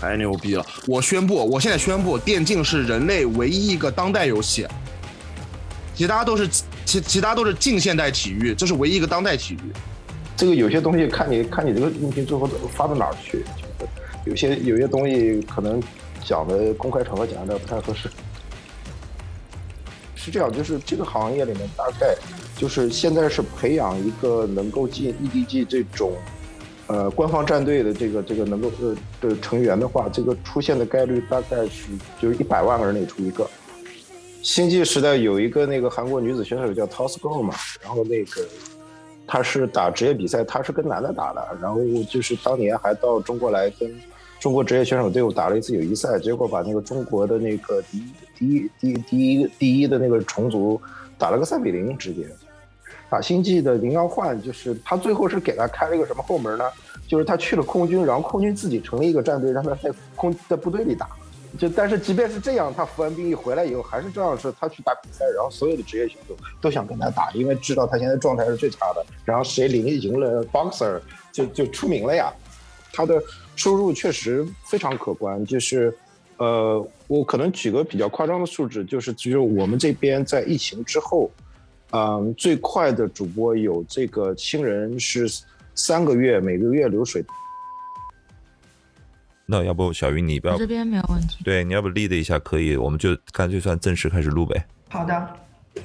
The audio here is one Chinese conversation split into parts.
太牛逼了！我宣布，我现在宣布，电竞是人类唯一一个当代游戏，其他都是其其他都是近现代体育，这是唯一一个当代体育。这个有些东西看你看你这个音频最后发到哪儿去，有些有些东西可能讲的公开场合讲的不太合适。是这样，就是这个行业里面大概就是现在是培养一个能够进 EDG 这种。呃，官方战队的这个这个能够呃的成员的话，这个出现的概率大概是就是一百万个人里出一个。星际时代有一个那个韩国女子选手叫 Tosco 嘛，然后那个她是打职业比赛，她是跟男的打的，然后就是当年还到中国来跟中国职业选手队伍打了一次友谊赛，结果把那个中国的那个第一第一第第一第一的那个虫族打了个三比零直接。打星际的林耀焕，就是他最后是给他开了一个什么后门呢？就是他去了空军，然后空军自己成立一个战队，让他在空在部队里打。就但是即便是这样，他服完兵役回来以后，还是这样是他去打比赛，然后所有的职业选手都想跟他打，因为知道他现在状态是最差的。然后谁赢赢了 boxer 就就出名了呀。他的收入确实非常可观，就是呃，我可能举个比较夸张的数字，就是只有我们这边在疫情之后。嗯，最快的主播有这个新人是三个月，每个月流水。那要不小鱼你不要这边没有问题。对，你要不 lead 一下可以，我们就干脆算正式开始录呗。好的。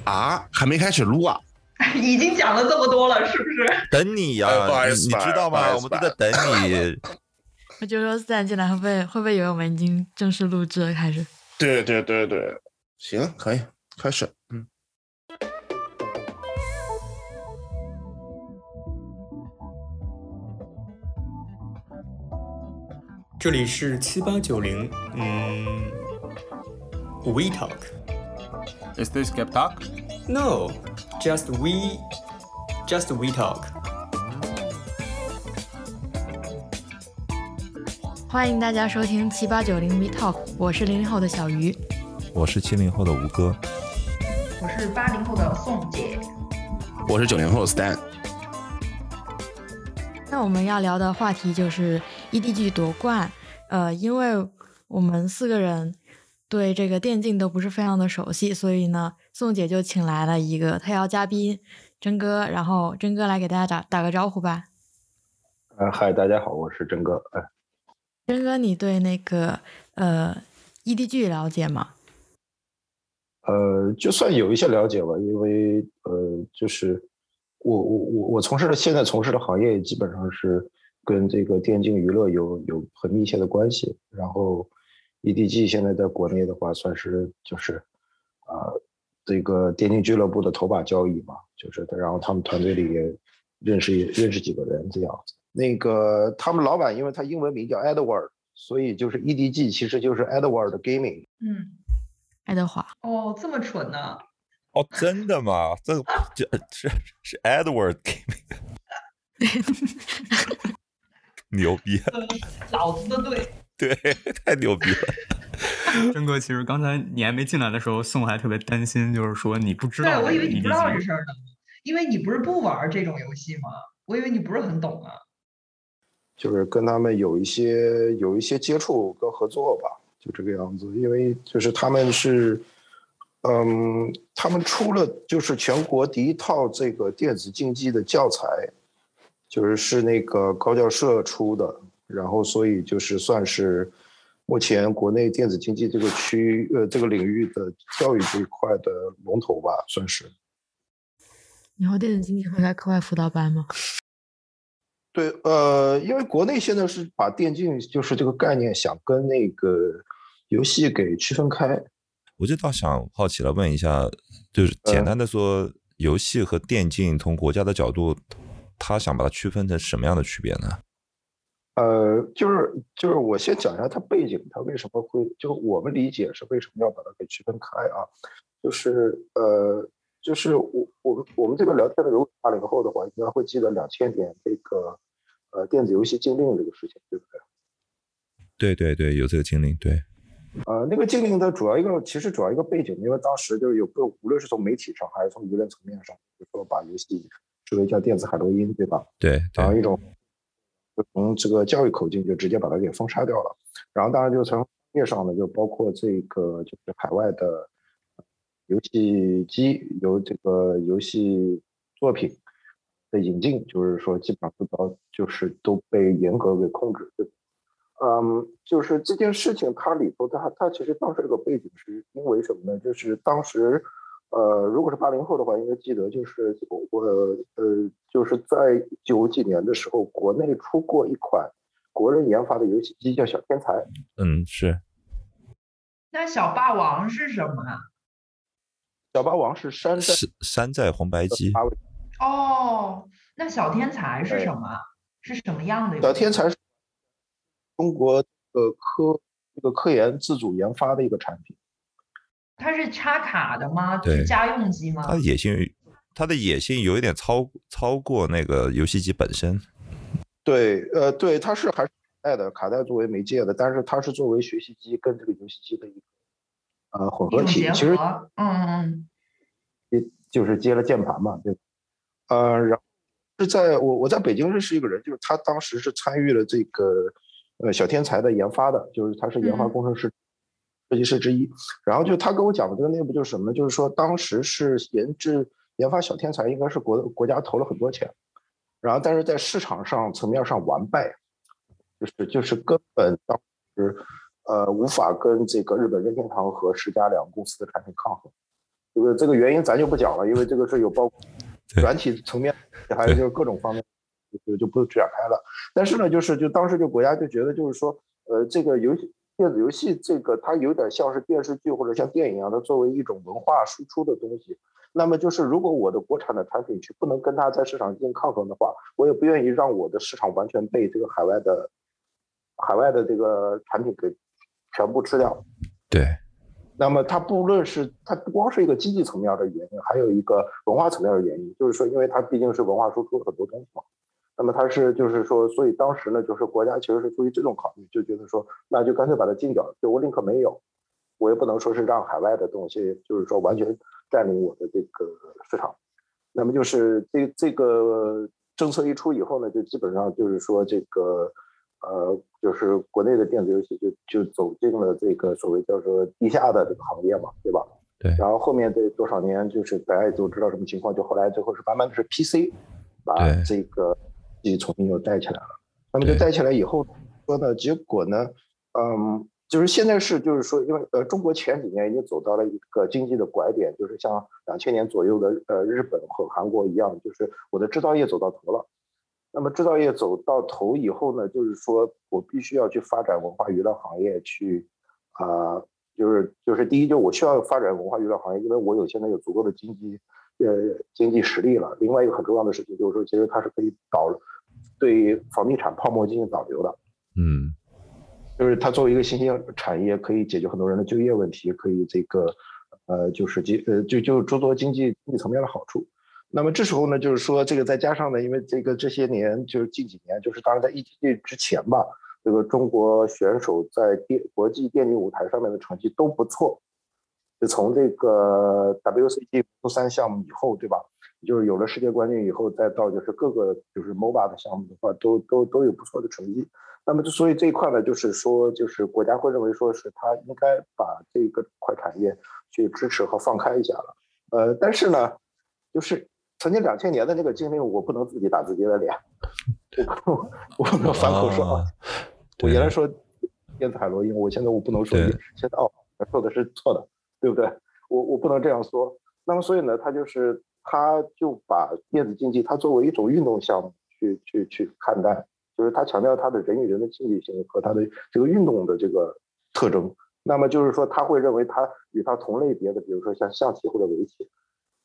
啊，还没开始录啊？已经讲了这么多了，是不是？等你呀，你知道吗？我们都在等你。我就说自然进来会不会会不会以为我们已经正式录制了？开始。对对对对，行，可以开始，嗯。这里是七八九零，嗯，We Talk。Is this Gap Talk? No, just we, just we talk. 欢迎大家收听七八九零 We Talk，我是零零后的小鱼，我是七零后的吴哥，我是八零后的宋姐，我是九零后的 Stan。那我们要聊的话题就是 EDG 夺冠。呃，因为我们四个人对这个电竞都不是非常的熟悉，所以呢，宋姐就请来了一个特邀嘉宾真哥，然后真哥来给大家打打个招呼吧。呃，嗨，大家好，我是真哥。哎，真哥，你对那个呃 EDG 了解吗？呃，就算有一些了解吧，因为呃，就是。我我我我从事的现在从事的行业基本上是跟这个电竞娱乐有有很密切的关系。然后，EDG 现在在国内的话，算是就是啊这个电竞俱乐部的头把交椅嘛，就是然后他们团队里也认识认识几个人这样子。那个他们老板因为他英文名叫 Edward，所以就是 EDG 其实就是 Edward Gaming。嗯，爱德华。哦，这么蠢呢？哦，真的吗？这这是是 Edward Gaming，牛逼！老子的对，对，太牛逼了。真哥，其实刚才你还没进来的时候，宋还特别担心，就是说你不知道。对，我以为你不知道这事儿呢，因为你不是不玩这种游戏吗？我以为你不是很懂啊。就是跟他们有一些有一些接触跟合作吧，就这个样子。因为就是他们是。嗯，他们出了就是全国第一套这个电子竞技的教材，就是是那个高教社出的，然后所以就是算是目前国内电子竞技这个区呃这个领域的教育这一块的龙头吧，算是。以后电子竞技会开课外辅导班吗？对，呃，因为国内现在是把电竞就是这个概念想跟那个游戏给区分开。我就倒想好奇了，问一下，就是简单的说，游戏和电竞从国家的角度，他想把它区分成什么样的区别呢？呃，就是就是我先讲一下它背景，它为什么会，就我们理解是为什么要把它给区分开啊？就是呃，就是我我们我们这边聊天的，如果八零后的话，应该会记得两千年这个呃电子游戏禁令这个事情，对不对？对对对，有这个禁令，对。呃，那个禁令的主要一个，其实主要一个背景，因为当时就是有个，无论是从媒体上还是从舆论层面上，就说把游戏视为叫电子海洛因，对吧？对对，然后一种就从这个教育口径就直接把它给封杀掉了。然后当然就从商业上呢，就包括这个就是海外的游戏机由这个游戏作品的引进，就是说基本上都到就是都被严格给控制。对嗯，就是这件事情它里头它它其实当时这个背景是因为什么呢？就是当时。呃，如果是八零后的话，应该记得，就是我呃，就是在九几年的时候，国内出过一款国人研发的游戏机，叫小天才。嗯，是。那小霸王是什么？小霸王是山寨山寨红白机。哦，那小天才是什么？是什么样的？小天才是中国的科这个科研自主研发的一个产品。它是插卡的吗？是家用机吗？它的野心，它的野心有一点超超过那个游戏机本身。对，呃，对，它是还是卡带的，卡带作为媒介的，但是它是作为学习机跟这个游戏机的一个呃混合体。其实，嗯嗯，也就是接了键盘嘛，对。呃，然后是在我我在北京认识一个人，就是他当时是参与了这个呃小天才的研发的，就是他是研发工程师。设计师之一，然后就他跟我讲的这个内部就是什么呢？就是说当时是研制研发小天才，应该是国国家投了很多钱，然后但是在市场上层面上完败，就是就是根本当时呃无法跟这个日本任天堂和世嘉两个公司的产品抗衡。这个这个原因咱就不讲了，因为这个是有包括 软体层面，还有就是各种方面，就就不展开了。但是呢，就是就当时就国家就觉得就是说，呃，这个游戏。电子游戏这个，它有点像是电视剧或者像电影一样，它作为一种文化输出的东西。那么就是，如果我的国产的产品去不能跟它在市场进行抗衡的话，我也不愿意让我的市场完全被这个海外的海外的这个产品给全部吃掉。对。那么它不论是它不光是一个经济层面的原因，还有一个文化层面的原因，就是说，因为它毕竟是文化输出很多东西嘛。那么它是就是说，所以当时呢，就是国家其实是出于这种考虑，就觉得说，那就干脆把它禁掉，就我宁可没有，我也不能说是让海外的东西，就是说完全占领我的这个市场。那么就是这这个政策一出以后呢，就基本上就是说这个呃，就是国内的电子游戏就就走进了这个所谓叫做地下的这个行业嘛，对吧？对。然后后面这多少年，就是大家也都知道什么情况，就后来最后是慢慢的是 PC 把这个。重新又带起来了，那么就带起来以后说呢，结果呢，嗯，就是现在是就是说，因为呃，中国前几年已经走到了一个经济的拐点，就是像两千年左右的呃日本和韩国一样，就是我的制造业走到头了。那么制造业走到头以后呢，就是说我必须要去发展文化娱乐行业，去啊，就是就是第一，就我需要发展文化娱乐行业，因为我有现在有足够的经济呃经济实力了。另外一个很重要的事情就是说，其实它是可以导。对房地产泡沫进行导流的，嗯，就是它作为一个新兴产业，可以解决很多人的就业问题，可以这个，呃，就是经呃就就诸多经济经济层面的好处。那么这时候呢，就是说这个再加上呢，因为这个这些年就是近几年，就是当然在疫情之前吧，这个中国选手在电国际电竞舞台上面的成绩都不错，就从这个 WCG 三项目以后，对吧？就是有了世界冠军以后，再到就是各个就是 MOBA 的项目的话，都都都有不错的成绩。那么，所以这一块呢，就是说，就是国家会认为说是他应该把这个块产业去支持和放开一下了。呃，但是呢，就是曾经两千年的那个经历，我不能自己打自己的脸，我我不能反口说啊。我原来说电子海洛因，我现在我不能说现在哦，说的是错的，对不对？我我不能这样说。那么，所以呢，他就是。他就把电子竞技，它作为一种运动项目去去去看待，就是他强调他的人与人的竞技性和他的这个运动的这个特征。那么就是说，他会认为他与他同类别的，比如说像象棋或者围棋，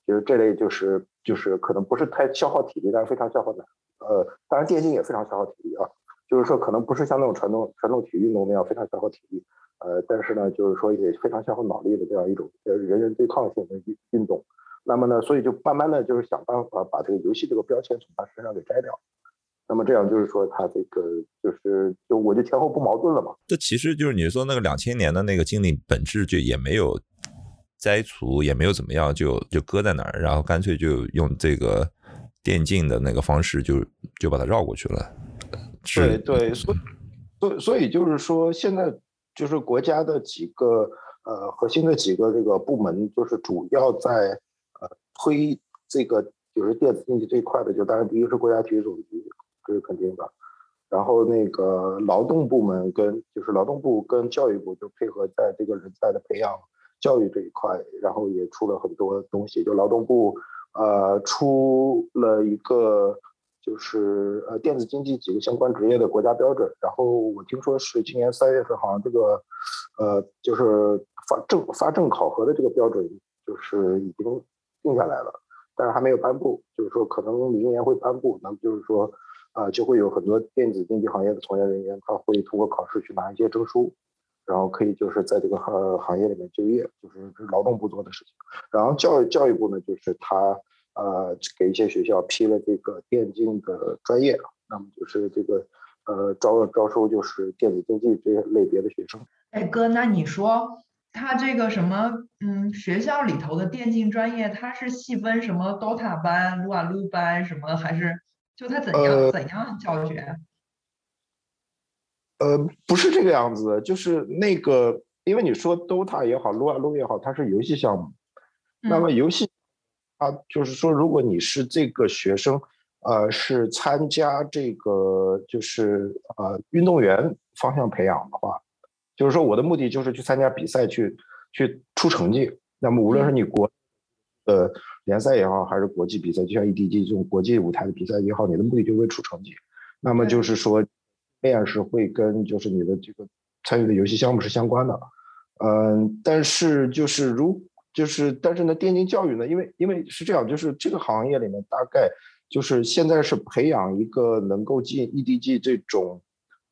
就是这类就是就是可能不是太消耗体力，但是非常消耗脑。呃，当然电竞也非常消耗体力啊，就是说可能不是像那种传统传统体育运动那样非常消耗体力，呃，但是呢，就是说也非常消耗脑力的这样一种呃人人对抗性的运运动。那么呢，所以就慢慢的就是想办法把这个游戏这个标签从他身上给摘掉。那么这样就是说，他这个就是就我就前后不矛盾了嘛。这其实就是你说那个两千年的那个经历本质就也没有摘除，也没有怎么样，就就搁在那儿，然后干脆就用这个电竞的那个方式就就把它绕过去了。对对，所以所所以就是说，现在就是国家的几个呃核心的几个这个部门，就是主要在呃推这个就是电子竞技这一块的，就当然第一个是国家体育总局，这是肯定的。然后那个劳动部门跟就是劳动部跟教育部就配合在这个人才的培养教育这一块，然后也出了很多东西。就劳动部呃出了一个就是呃电子竞技几个相关职业的国家标准，然后我听说是今年三月份好像这个呃就是发证发证考核的这个标准就是已经定下来了，但是还没有颁布，就是说可能明年会颁布。那么就是说。啊，就会有很多电子竞技行业的从业人员，他会通过考试去拿一些证书，然后可以就是在这个行行业里面就业，就是劳动部做的事情。然后教育教育部呢，就是他呃给一些学校批了这个电竞的专业，那么就是这个呃招招收就是电子竞技这些类别的学生。哎哥，那你说他这个什么嗯学校里头的电竞专业，它是细分什么 DOTA 班、撸啊撸班什么还是？就他怎样怎样教学？呃，不是这个样子，就是那个，因为你说 DOTA 也好，撸啊撸也好，它是游戏项目。那么游戏，啊，就是说，如果你是这个学生，呃，是参加这个就是呃运动员方向培养的话，就是说我的目的就是去参加比赛，去去出成绩。那么无论是你国，呃。联赛也好，还是国际比赛，就像 EDG 这种国际舞台的比赛也好，你的目的就是为出成绩。那么就是说，面是会跟就是你的这个参与的游戏项目是相关的。嗯，但是就是如就是但是呢，电竞教育呢，因为因为是这样，就是这个行业里面大概就是现在是培养一个能够进 EDG 这种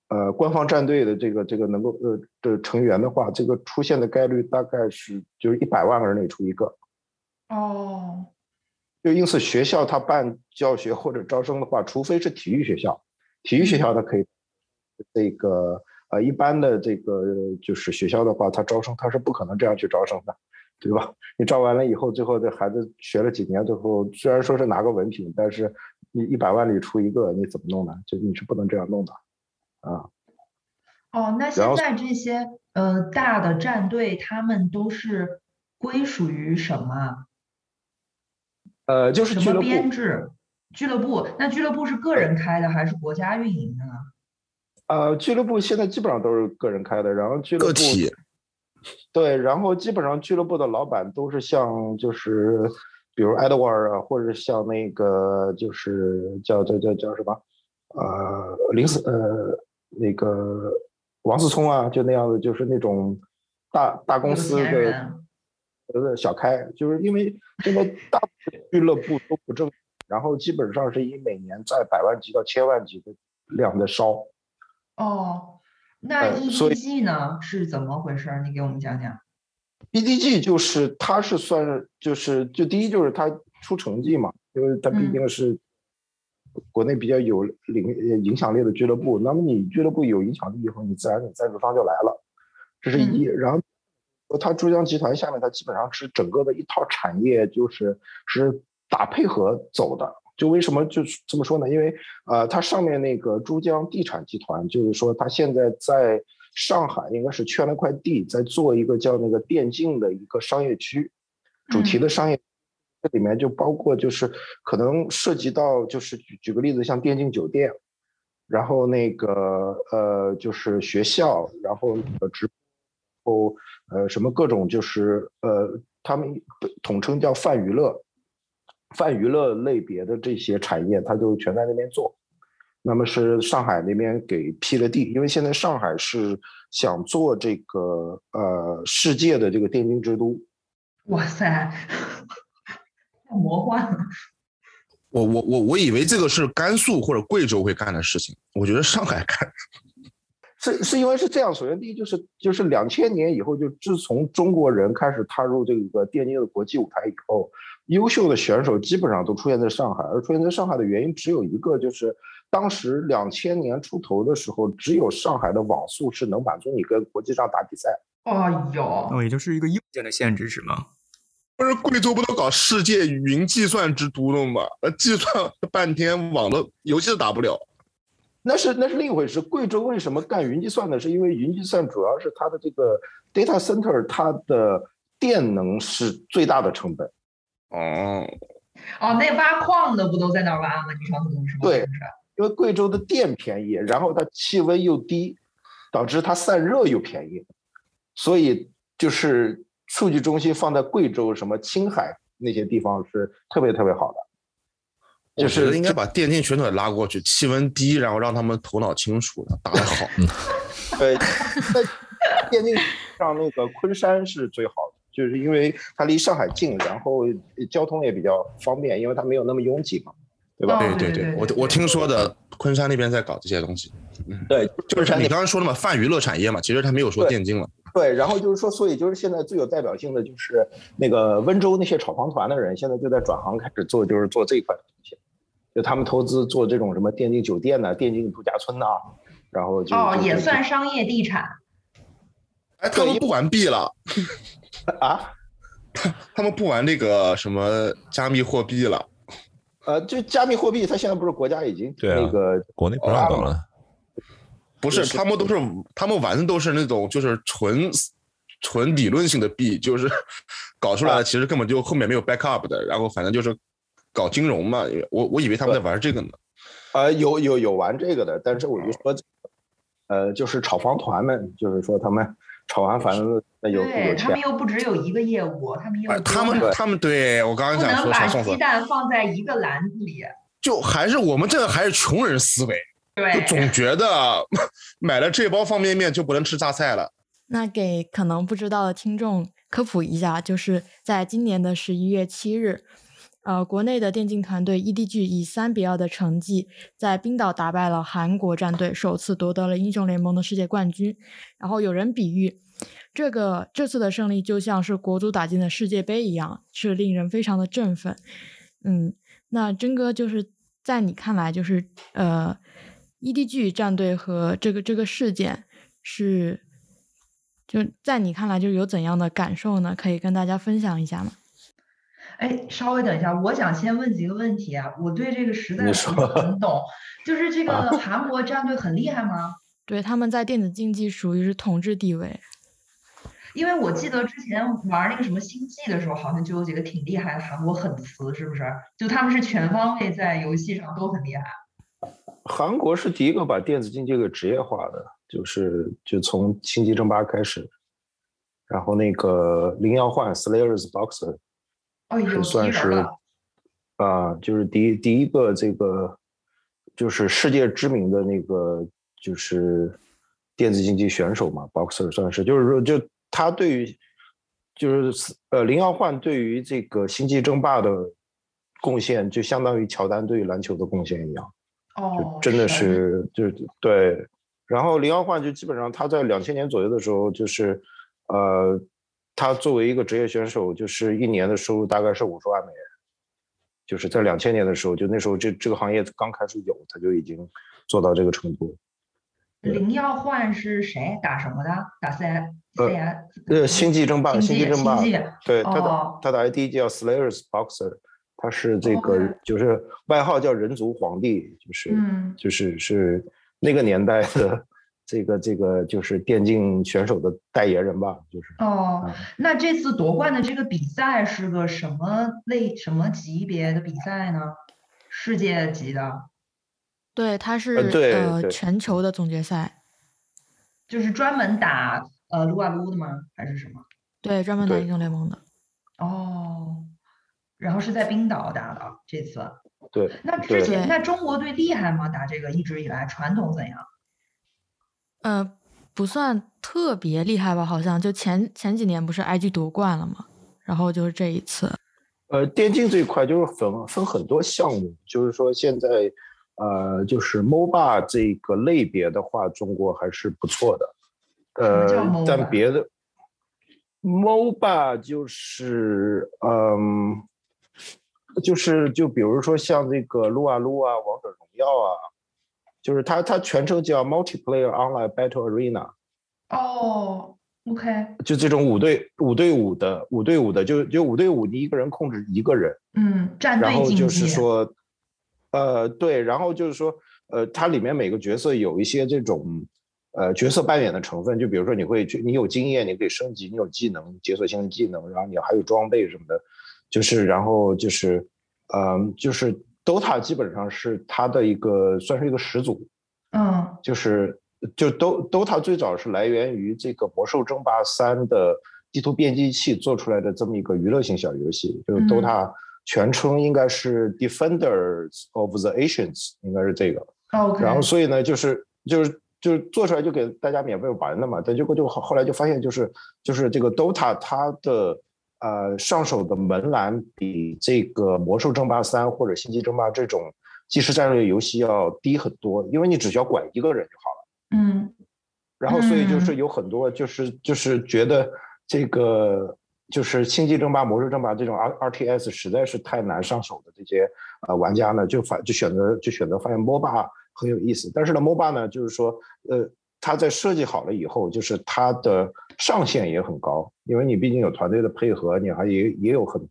呃官方战队的这个这个能够呃的成员的话，这个出现的概率大概是就是一百万个人里出一个。哦，就因此学校他办教学或者招生的话，除非是体育学校，体育学校它可以，这个呃一般的这个就是学校的话，他招生他是不可能这样去招生的，对吧？你招完了以后，最后这孩子学了几年，最后虽然说是拿个文凭，但是你一百万里出一个，你怎么弄呢？就你是不能这样弄的，啊。哦，那现在这些呃大的战队，他们都是归属于什么？呃，就是什么编制？俱乐部？那俱乐部是个人开的还是国家运营的呢？呃，俱乐部现在基本上都是个人开的，然后俱乐部对，然后基本上俱乐部的老板都是像就是比如 Edward 啊，或者像那个就是叫叫叫叫什么呃林思呃那个王思聪啊，就那样的，就是那种大大公司的。呃，小开就是因为现在大部分俱乐部都不挣，然后基本上是以每年在百万级到千万级的量在烧。哦，那 EDG 呢是怎么回事？你给我们讲讲。EDG 就是它是算就是就第一就是它出成绩嘛，因为它毕竟是国内比较有领影响力的俱乐部。那么你俱乐部有影响力以后，你自然你赞助商就来了，这是一。然后。它珠江集团下面，它基本上是整个的一套产业，就是是打配合走的。就为什么就是这么说呢？因为呃，它上面那个珠江地产集团，就是说它现在在上海应该是圈了块地，在做一个叫那个电竞的一个商业区，主题的商业，这里面就包括就是可能涉及到就是举举个例子，像电竞酒店，然后那个呃就是学校，然后呃直。后，呃，什么各种就是呃，他们统称叫泛娱乐，泛娱乐类别的这些产业，它就全在那边做。那么是上海那边给批了地，因为现在上海是想做这个呃世界的这个电竞之都。哇塞，太魔幻了！我我我我以为这个是甘肃或者贵州会干的事情，我觉得上海干。是是因为是这样，首先第一就是就是两千年以后，就自从中国人开始踏入这个电竞的国际舞台以后，优秀的选手基本上都出现在上海，而出现在上海的原因只有一个，就是当时两千年出头的时候，只有上海的网速是能满足你跟国际上打比赛。哦哟，那也就是一个硬件的限制是吗？不是贵州不都搞世界云计算之都了吗？呃，计算半天网络游戏都打不了。那是那是另一回事。贵州为什么干云计算呢？是因为云计算主要是它的这个 data center，它的电能是最大的成本。哦，哦，那挖矿的不都在那儿挖吗？你上次跟我说对？因为贵州的电便宜，然后它气温又低，导致它散热又便宜，所以就是数据中心放在贵州、什么青海那些地方是特别特别好的。就是应该把电竞选手拉过去，气温低，然后让他们头脑清楚，打得好。对，在电竞上那个昆山是最好的，就是因为它离上海近，然后交通也比较方便，因为它没有那么拥挤嘛，对吧？对对对，我我听说的，昆山那边在搞这些东西，对，就是你刚刚说的嘛，泛娱乐产业嘛，其实他没有说电竞了。对，然后就是说，所以就是现在最有代表性的就是那个温州那些炒房团的人，现在就在转行开始做，就是做这一块的东西，就他们投资做这种什么电竞酒店呐、电竞度假村呐、然后就哦，也算商业地产。哎，他们不玩币了，啊，他们不玩那个什么加密货币了。呃，就加密货币，它现在不是国家已经那个国内不让搞了。不是他们都是他们玩的都是那种就是纯纯理论性的币，就是搞出来的，其实根本就后面没有 backup 的，然后反正就是搞金融嘛。我我以为他们在玩这个呢。呃，有有有玩这个的，但是我就说，呃，就是炒房团们，就是说他们炒完反正那有有钱，对他们又不只有一个业务，他们又哎，他们他们对我刚刚不能想说把鸡小宋说，蛋放在一个篮子里。就还是我们这个还是穷人思维，就对，总觉得 买了这包方便面就不能吃榨菜了。那给可能不知道的听众科普一下，就是在今年的十一月七日，呃，国内的电竞团队 EDG 以三比二的成绩在冰岛打败了韩国战队，首次夺得了英雄联盟的世界冠军。然后有人比喻，这个这次的胜利就像是国足打进的世界杯一样，是令人非常的振奋。嗯，那真哥就是在你看来，就是呃，EDG 战队和这个这个事件是，就在你看来就是有怎样的感受呢？可以跟大家分享一下吗？哎，稍微等一下，我想先问几个问题啊，我对这个实在不是很懂。就是这个啊 韩国战队很厉害吗？对，他们在电子竞技属于是统治地位。因为我记得之前玩那个什么星际的时候，好像就有几个挺厉害的韩国狠词，是不是？就他们是全方位在游戏上都很厉害。韩国是第一个把电子竞技给职业化的，就是就从星际争霸开始，然后那个灵耀焕 Slayers Boxer 是算是。啊、就是第一第一个这个就是世界知名的那个就是电子竞技选手嘛，boxer 算是，就是说就他对于就是呃林耀焕对于这个星际争霸的贡献，就相当于乔丹对于篮球的贡献一样，哦就，真的是就是对。然后林耀焕就基本上他在两千年左右的时候，就是呃他作为一个职业选手，就是一年的收入大概是五十万美元。就是在两千年的时候，就那时候这这个行业刚开始有，他就已经做到这个程度。对林耀焕是谁？打什么的？打 C S 呃星际争霸，星际际争霸对他的、哦他的 ID 叫 Slayers Boxer，他是这个、就是外号叫人族皇帝，就是、嗯就是是那个年代的这个这个就是电竞选手的代言人吧，就是哦嗯，那这次夺冠的这个比赛是个什么类、什么级别的比赛呢？世界级的，对，它是对呃全球的总决赛，就是专门打呃撸啊撸的吗？还是什么？对，专门打英雄联盟的。哦，然后是在冰岛打的这次。对那之前对那中国队厉害吗？打这个一直以来传统怎样？呃，不算特别厉害吧，好像就前前几年不是 IG 夺冠了嘛，然后就是这一次。呃，电竞这一块就是分分很多项目，就是说现在，呃，就是 MOBA 这个类别的话，中国还是不错的。呃，但别的 MOBA 就是，嗯，就是就比如说像这个撸啊撸啊、王者荣耀啊，就是它它全称叫 Multiplayer Online Battle Arena。哦，OK，就这种五对五对五的五对五的，就就五对五，你一个人控制一个人，嗯，战队然后就是说，呃，对，然后就是说，呃，它里面每个角色有一些这种呃角色扮演的成分，就比如说你会去，你有经验，你可以升级，你有技能，解锁新的技能，然后你还有装备什么的，就是然后就是，嗯、就是 DOTA 基本上是它的一个算是一个始祖，嗯就是就 Do DOTA 最早是来源于这个《魔兽争霸三》的地图编辑器做出来的这么一个娱乐性小游戏，就是嗯 DOTA 全称应该是 Defenders of the Ancients，应该是这个。，OK，然后所以呢，就是就是就是做出来就给大家免费玩的嘛，但结果就后后来就发现就是就是这个 DOTA 它的呃上手的门槛比这个魔兽争霸三或者星际争霸这种即时战略游戏要低很多，因为你只需要管一个人就好了。嗯然后所以就嗯是有很多就是就是觉得这个就是星际争霸、魔兽争霸这种 R R T S 实在是太难上手的这些呃玩家呢，就反就选择就选择发现 MOBA 很有意思。但是呢，MOBA 呢就是说呃它在设计好了以后，就是它的上限也很高，因为你毕竟有团队的配合，你还也也有很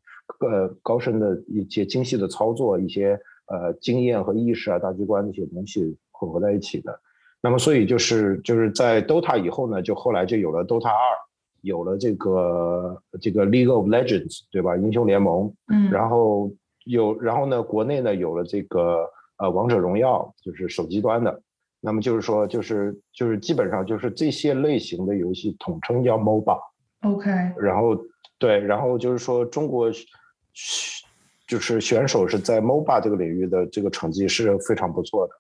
呃高深的一些精细的操作，一些呃经验和意识啊、大局观这些东西混合在一起的。那么，所以就是就是在 DOTA 以后呢，就后来就有了 DOTA 二，有了这个这个 League of Legends，对吧？英雄联盟，嗯，然后有，然后呢，国内呢有了这个呃王者荣耀，就是手机端的。那么就是说，就是就是基本上就是这些类型的游戏统称叫 MOBA。OK，然后对，然后就是说中国就是选手是在 MOBA 这个领域的这个成绩是非常不错的。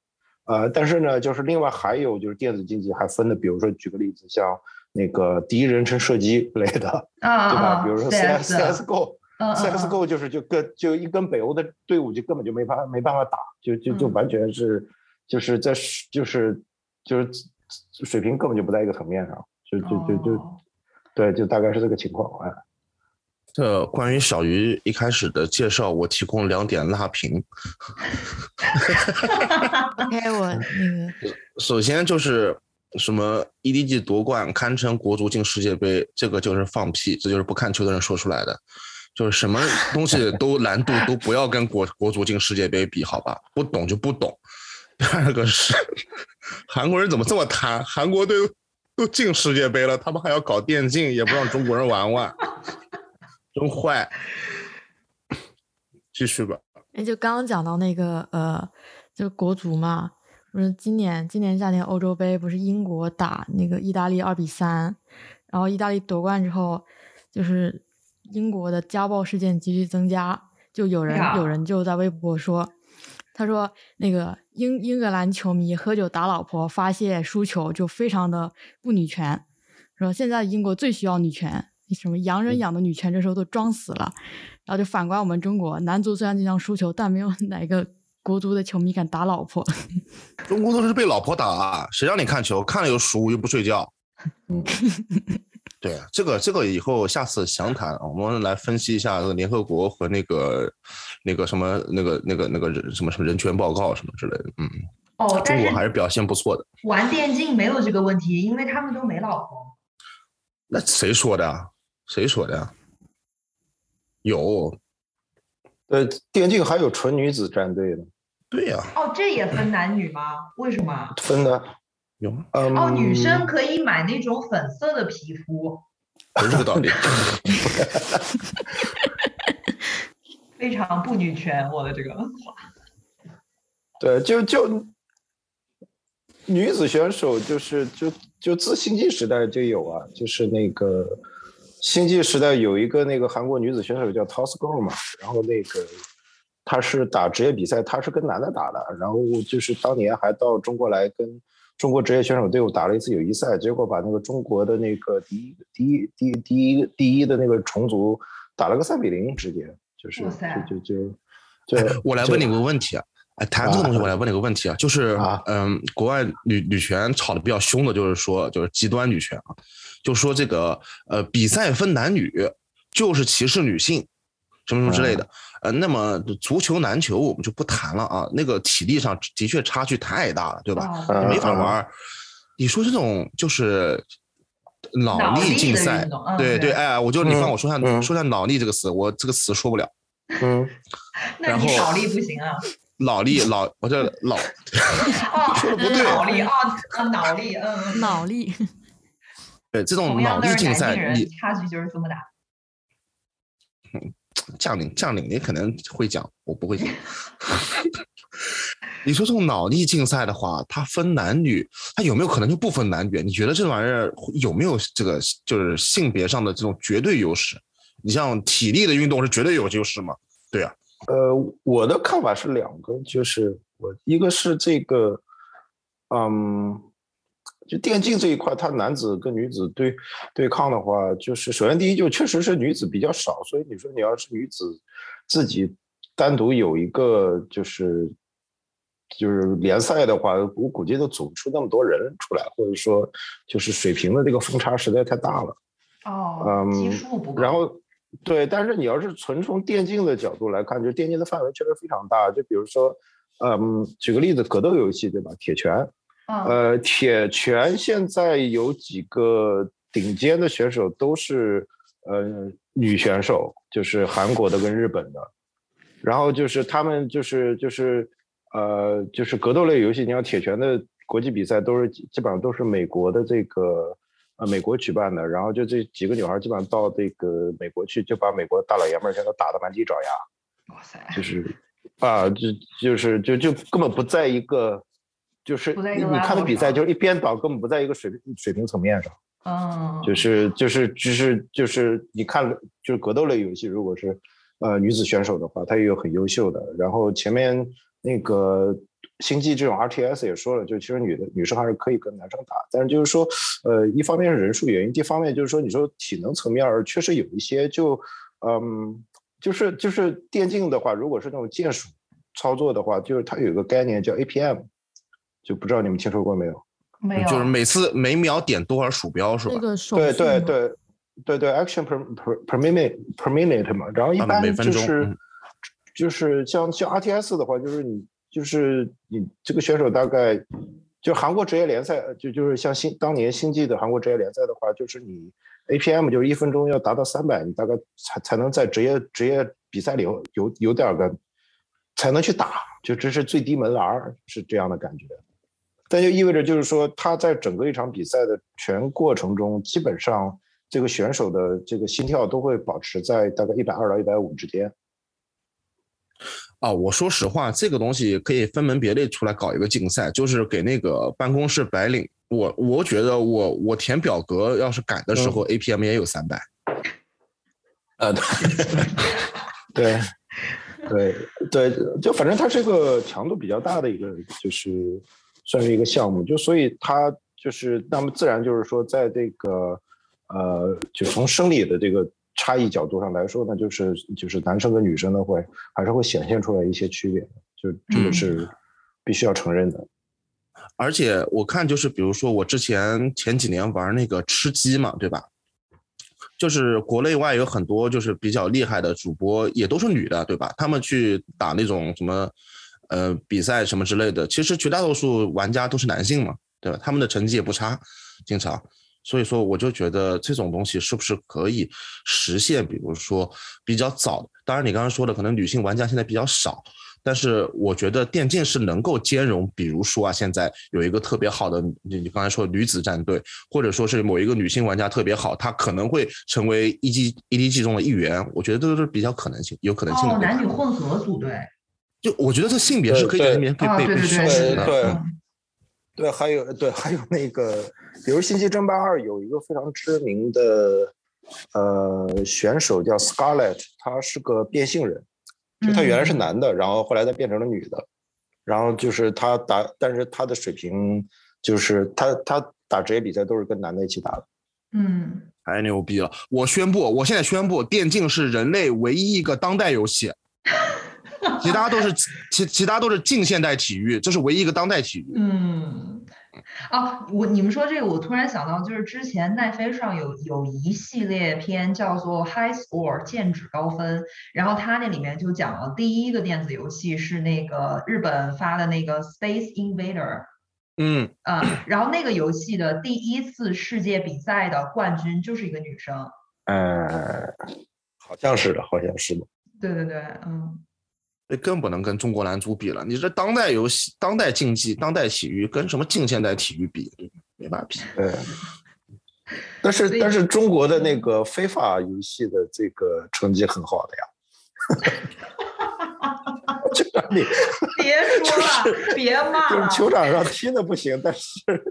呃，但是呢，就是另外还有就是电子竞技还分的，比如说举个例子，像那个第一人称射击类的，啊对吧？啊，比如说 CS CS GO。嗯嗯 CSGO 就是就跟就一跟北欧的队伍就根本就没法没办法打，就就就嗯完全是就是在就是就是水平根本就不在一个层面上，就就就就哦对，就大概是这个情况哎。这关于小鱼一开始的介绍，我提供两点辣评。OK，我那个首先就是什么 EDG 夺冠堪称国足进世界杯，这个就是放屁，这就是不看球的人说出来的。就是什么东西都难度都不要跟国国足进世界杯比，好吧？不懂就不懂。第二个是韩国人怎么这么贪？韩国队都进世界杯了，他们还要搞电竞，也不让中国人玩玩，真坏。继续吧。哎，就刚刚讲到那个呃，就国足嘛，不是今年今年夏天欧洲杯不是英国打那个意大利二比三，然后意大利夺冠之后，就是英国的家暴事件急剧增加，就有人有人就在微博说，他说那个英英格兰球迷喝酒打老婆发泄输球就非常的不女权，说现在英国最需要女权，什么洋人养的女权这时候都装死了。然后就反观我们中国，男足虽然经常输球，但没有哪个国足的球迷敢打老婆。中国都是被老婆打啊，谁让你看球？看了又输又不睡觉。嗯，对，这个这个以后下次详谈，啊我们来分析一下这个联合国和那个那个什么那个那个那个人什么什么人权报告什么之类的。嗯，哦，中国还是表现不错的。玩电竞没有这个问题，因为他们都没老婆。那谁说的啊？谁说的呀？有，呃，电竞还有纯女子战队的，对呀、哦，这也分男女吗？为什么？分的。有吗？嗯，哦，女生可以买那种粉色的皮肤，不是这个道理。非常不女权。我的这个，对，就就女子选手就是就就自星际时代就有啊，就是那个星际时代有一个那个韩国女子选手叫 Toss Girl 嘛，然后那个她是打职业比赛，她是跟男的打的，然后就是当年还到中国来跟中国职业选手队伍打了一次友谊赛，结果把那个中国的那个第一第一第第一第一的那个虫族打了个三比零，直接就是哇塞就就就 我来问你个问题啊，哎，谈这个东西，我来问你个问题啊，就是啊嗯，国外女女权吵得比较凶的，就是说就是极端女权啊，就说这个呃比赛分男女就是歧视女性，什么什么之类的。呃，那么足球、篮球我们就不谈了啊，那个体力上的确差距太大了，对吧？没法嗯玩儿。你说这种就是脑力竞赛，对对，哎，我就你帮我说下嗯说下脑力这个词，我这个词说不了。嗯，那然后你脑力不行啊？脑力老，我这老啊，说的不对脑力啊啊，脑力，嗯嗯，脑力，对这种脑力竞赛，差距就是这么大。将领将领你可能会讲，我不会讲。你说这种脑力竞赛的话，它分男女，它有没有可能就不分男女？你觉得这玩意儿有没有这个就是性别上的这种绝对优势？你像体力的运动是绝对有优势嘛？对啊，呃，我的看法是两个，就是我一个是这个，嗯，就电竞这一块，它男子跟女子对对抗的话，就是首先第一就确实是女子比较少，所以你说你要是女子自己单独有一个就是就是联赛的话，我估计都组不出那么多人出来，或者说就是水平的这个分差实在太大了。哦，基嗯数不够。然后，对，但是你要是纯从电竞的角度来看，就电竞的范围确实非常大。就比如说，嗯，举个例子，格斗游戏对吧？铁拳，嗯，呃，铁拳现在有几个顶尖的选手都是呃女选手，就是韩国的跟日本的。然后就是他们就是就是呃就是格斗类游戏，你像铁拳的国际比赛都是基基本上都是美国的这个呃美国举办的，然后就这几个女孩基本上到这个美国去，就把美国大老爷们儿全都打得满地找牙。哇塞，就是啊，就就是就就根本不在一个，就是你看的比赛，就是一边倒，根本不在一个水平水平层面上。嗯，就是就是就是就是你看，就是格斗类游戏，如果是呃女子选手的话，她也有很优秀的。然后前面那个星际这种 RTS 也说了，就其实女的女生还是可以跟男生打，但是就是说，呃，一方面是人数原因，第一方面就是说，你说体能层面儿确实有一些就嗯，就是就是电竞的话，如果是那种键鼠操作的话，就是它有一个概念叫 APM，就不知道你们听说过没有？没有，就是每次每秒点多少鼠标是吧那？个手对，对对对对，action per per per minute per minute 嘛，然后一啊般每分钟就是、嗯就是像像 RTS 的话，就是你就是你这个选手大概就韩国职业联赛，就就是像星当年星际的韩国职业联赛的话，就是你 APM 就是一分钟要达到三百，你大概才才能在职业职业比赛里有有有点个才能去打，就这是最低门槛儿，是这样的感觉。但就意味着就是说，他在整个一场比赛的全过程中，基本上这个选手的这个心跳都会保持在大概一百二到一百五之间。啊，我说实话，这个东西可以分门别类出来搞一个竞赛，就是给那个办公室白领。我我觉得我我填表格要是赶的时候、a p m 也有三百。呃，对，对，对对，就反正它是个强度比较大的一个，就是算是一个项目，就所以它就是那么自然就是说，在这个呃，就从生理的这个差异角度上来说呢，就是就是男生跟女生呢会还是会显现出来一些区别的，就这个是必须要承认的。而且我看就是，比如说我之前前几年玩那个吃鸡嘛，对吧？就是国内外有很多就是比较厉害的主播，也都是女的，对吧？他们去打那种什么呃比赛什么之类的，其实绝大多数玩家都是男性嘛，对吧？他们的成绩也不差，经常。所以说，我就觉得这种东西是不是可以实现？比如说比较早，当然你刚刚说的可能女性玩家现在比较少，但是我觉得电竞是能够兼容，比如说啊，现在有一个特别好的，你你刚才说女子战队，或者说是某一个女性玩家特别好，她可能会成为 E G EDG 中的一员，我觉得这都是比较可能性，有可能性的。哦，男女混合组队，就我觉得这性别是可以在里面被啊，被被对对对消除的。对嗯对，还有对，还有那个，比如《星际争霸二》有一个非常知名的呃选手叫 Scarlett，他是个变性人，就他原来是嗯男的，然后后来他变成了女的，然后就是他打，但是他的水平就是他他打职业比赛都是跟男的一起打的。嗯，太牛逼了！我宣布，我现在宣布，电竞是人类唯一一个当代游戏，其他都是 其其他都是近现代体育，这是唯一一个当代体育。嗯，啊，我你们说这个，我突然想到，就是之前奈飞上有有一系列片叫做 High Score 剑指高分，然后它那里面就讲了第一个电子游戏是那个日本发的那个 Space Invader，嗯。啊，然后那个游戏的第一次世界比赛的冠军就是一个女生。呃，好像是的，好像是的。对对对，嗯，这更不能跟中国男足比了。你这当代游戏、当代竞技、当代体育，跟什么近现代体育比，没法比。对。但是但是中国的那个非法游戏的这个成绩很好的呀。别说了，别骂了。就是球场上踢的不行，但是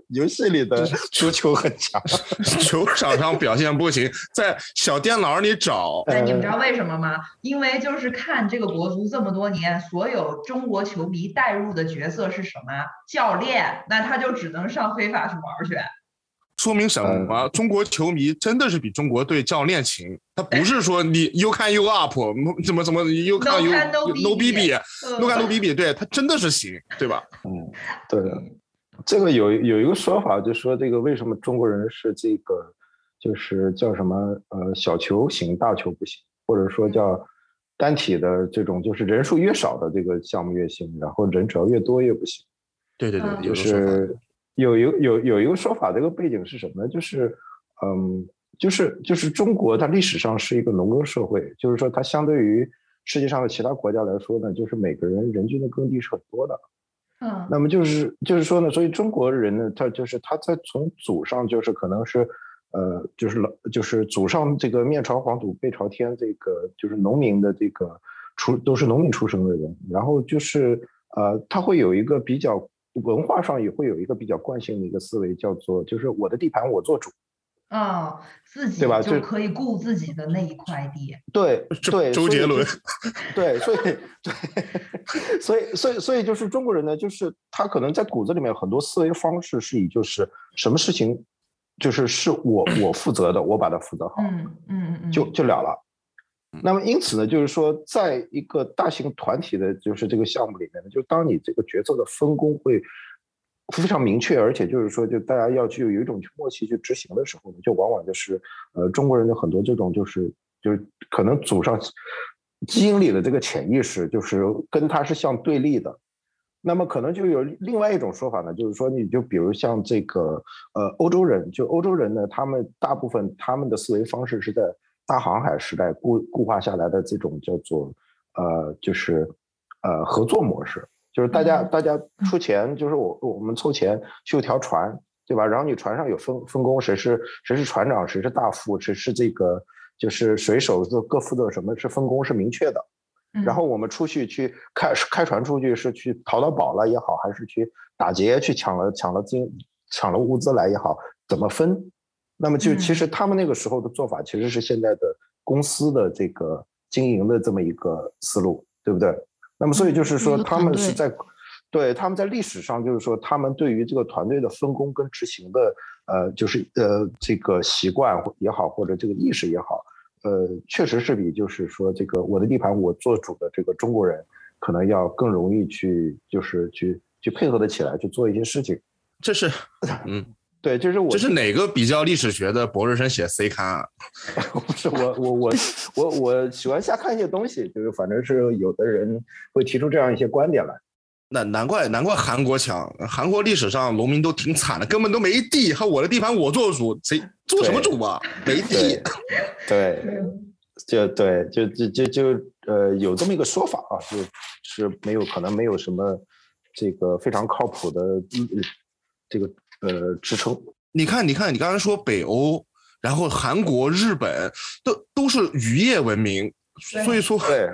游戏里的足球很强。球场上表现不行，在小电脑里找。哎，你们知道为什么吗？因为就是看这个国足这么多年，所有中国球迷带入的角色是什么？教练，那他就只能上非法去玩去。说明什么？中国球迷真的是比中国队教练勤。他不是说你 you can you up 怎么怎么 you can you no b b no can no b b 对他真的是行，对吧？嗯，对。这个有有一个说法，就说这个为什么中国人是这个，就是叫什么呃小球行大球不行，或者说叫单体的这种，就是人数越少的这个项目越行，然后人只要越多越不行。对对对，就是。有有有有一个说法，这个背景是什么呢？就是，嗯，就是就是中国它历史上是一个农耕社会，就是说它相对于世界上的其他国家来说呢，就是每个人人均的耕地是很多的。嗯。那么就是就是说呢，所以中国人呢，他就是他在从祖上就是可能是，呃，就是老就是祖上这个面朝黄土背朝天，这个就是农民的这个出都是农民出生的人，然后就是呃，他会有一个比较。文化上也会有一个比较惯性的一个思维，叫做就是我的地盘我做主，啊，自己对吧？就可以顾自己的那一块地。对对，周杰伦。对，所以对，所以所以所以就是中国人呢，就是他可能在骨子里面很多思维方式是以就是什么事情，就是是我我负责的，我把它负责好，嗯嗯嗯，就就了了。那么因此呢，就是说，在一个大型团体的，就是这个项目里面呢，就当你这个决策的分工会非常明确，而且就是说，就大家要去有一种默契去执行的时候呢，就往往就是，呃，中国人的很多这种就是就是可能祖上基因里的这个潜意识，就是跟他是相对立的。那么可能就有另外一种说法呢，就是说，你就比如像这个呃欧洲人，就欧洲人呢，他们大部分他们的思维方式是在。大航海时代固固化下来的这种叫做，呃，就是呃合作模式，就是大家大家出钱，就是我我们凑钱修条船，对吧？然后你船上有分分工，谁是谁是船长，谁是大副，谁是这个就是水手，各各负责什么是分工是明确的。然后我们出去去开开船出去是去淘到宝了也好，还是去打劫去抢了抢了金抢了物资来也好，怎么分？那么就其实他们那个时候的做法，其实是现在的公司的这个经营的这么一个思路，对不对？那么所以就是说，他们是在对他们在历史上就是说，他们对于这个团队的分工跟执行的呃，就是呃这个习惯也好，或者这个意识也好，呃，确实是比就是说这个我的地盘我做主的这个中国人可能要更容易去就是去去配合的起来去做一些事情。这是 嗯。对，就是我。这是哪个比较历史学的博士生写 C 刊啊？不是我，我我我我喜欢瞎看一些东西，就是反正是有的人会提出这样一些观点来。那难怪难怪韩国强，韩国历史上农民都挺惨的，根本都没地，还我的地盘我做主，谁做什么主啊？没地。对，就对，就就就就呃，有这么一个说法啊，就是没有可能没有什么这个非常靠谱的这个。呃，支撑。你看，你看，你刚才说北欧，然后韩国、日本都都是渔业文明，所以说，对，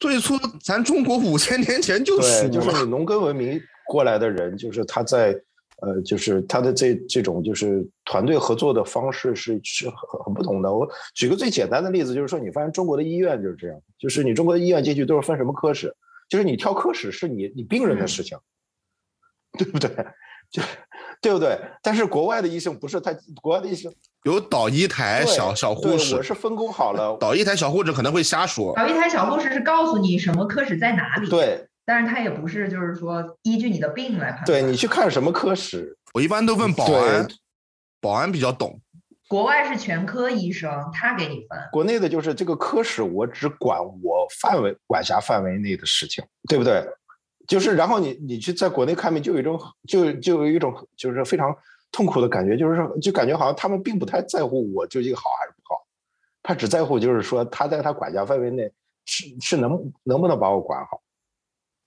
所以说，咱中国五千年前就是就是你农耕文明过来的人，就是他在呃，就是他的这这种就是团队合作的方式是是很很不同的。我举个最简单的例子，就是说，你发现中国的医院就是这样，就是你中国的医院进去都是分什么科室，就是你挑科室是你你病人的事情，对不对？就对不对？但是国外的医生不是他，国外的医生有导医台小小护士，我是分工好了。导医台小护士可能会瞎说。导医台小护士是告诉你什么科室在哪里。对，但是他也不是就是说依据你的病来判。对你去看什么科室，我一般都问保安，保安比较懂。国外是全科医生，他给你分。国内的就是这个科室，我只管我范围管辖范围内的事情，对不对？就是然后你你去在国内看病，就有一种就就有一种就是非常痛苦的感觉，就是说就感觉好像他们并不太在乎我究竟好还是不好，他只在乎就是说他在他管辖范围内是是能能不能把我管好。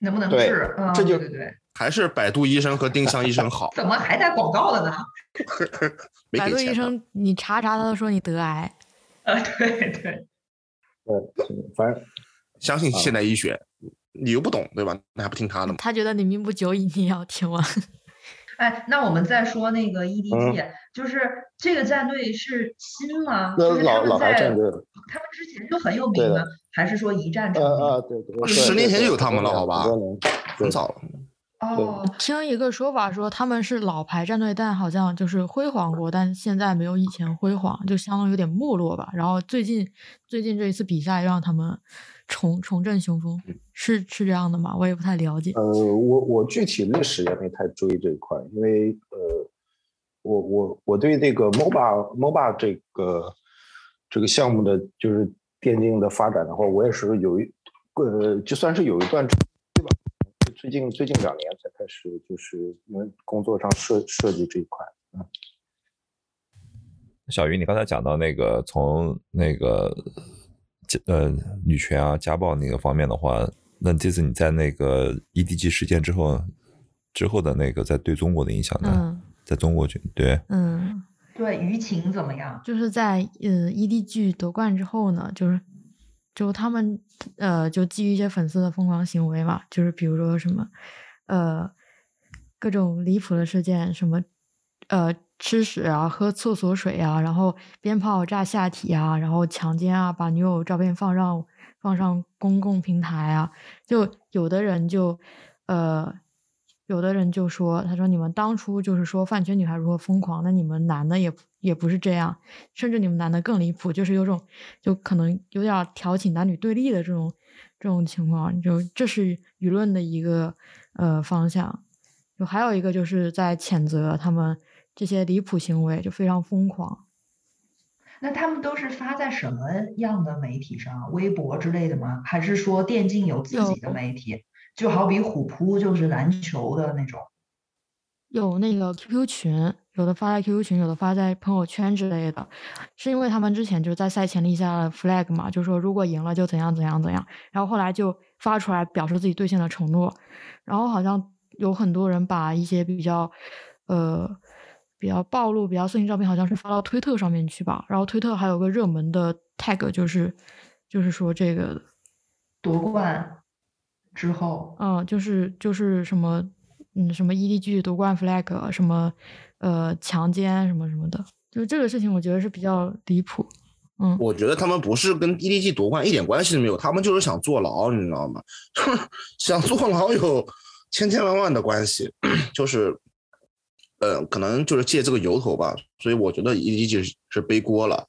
能不能治？嗯，这就对对对，还是百度医生和丁香医生好，怎么还带广告的呢？没百度医。生你查查，他都说你得癌。啊，对对，对，反正相信现代医学，你又不懂对吧？那还不听他的吗？他觉得你命不久矣，你也要听完。哎，那我们再说那个 EDG，、就是这个战队是新吗？就是老老战队，他们之前就很有名的？还是说一战成名？呃呃，对对，对十年前就有他们了好吧很早了，哦，听一个说法说他们是老牌战队，但好像就是辉煌过，但现在没有以前辉煌，就相当于有点没落吧。然后最近最近这一次比赛让他们重重振雄风，是是这样的吗？我也不太了解。呃，我我具体历史也没太注意这一块，因为呃，我我我对这个 MOBA MOBA 这个这个项目的就是电竞的发展的话，我也是有一呃，就算是有一段？最近最近两年才开始，就是因为工作上设设计这一块。小鱼，你刚才讲到那个从那个呃女权啊家暴那个方面的话，那这次你在那个 EDG 事件之后之后的那个在对中国的影响呢？嗯在中国去对，嗯，对，舆情怎么样？就是在呃 EDG 夺冠之后呢，就是就他们呃就基于一些粉丝的疯狂行为嘛，就是比如说什么呃各种离谱的事件，什么呃吃屎啊、喝厕所水啊，然后鞭炮炸下体啊，然后强奸啊，把女友照片放上放上公共平台啊，就有的人就呃。有的人就说：“他说你们当初就是说饭圈女孩如何疯狂，那你们男的也也不是这样，甚至你们男的更离谱，就是有种就可能有点儿挑起男女对立的这种这种情况，就这是舆论的一个呃方向。就还有一个就是在谴责他们这些离谱行为，就非常疯狂。那他们都是发在什么样的媒体上？微博之类的吗？还是说电竞有自己的媒体？就好比虎扑就是篮球的那种。有那个 QQ 群，有的发在 QQ 群，有的发在朋友圈之类的，是因为他们之前就是在赛前立下了 flag 嘛，就说如果赢了就怎样怎样怎样，然后后来就发出来表示自己兑现了承诺，然后好像有很多人把一些比较呃比较暴露、比较色情照片，好像是发到推特上面去吧，然后推特还有个热门的 tag 就是就是说这个，夺冠之后，嗯，就是就是什么，嗯，什么 EDG 夺冠 flag，什么呃强奸什么什么的，就这个事情，我觉得是比较离谱。嗯，我觉得他们不是跟 EDG 夺冠一点关系都没有，他们就是想坐牢，你知道吗？想坐牢有千千万万的关系，就是呃，可能就是借这个由头吧，所以我觉得 EDG 是是背锅了。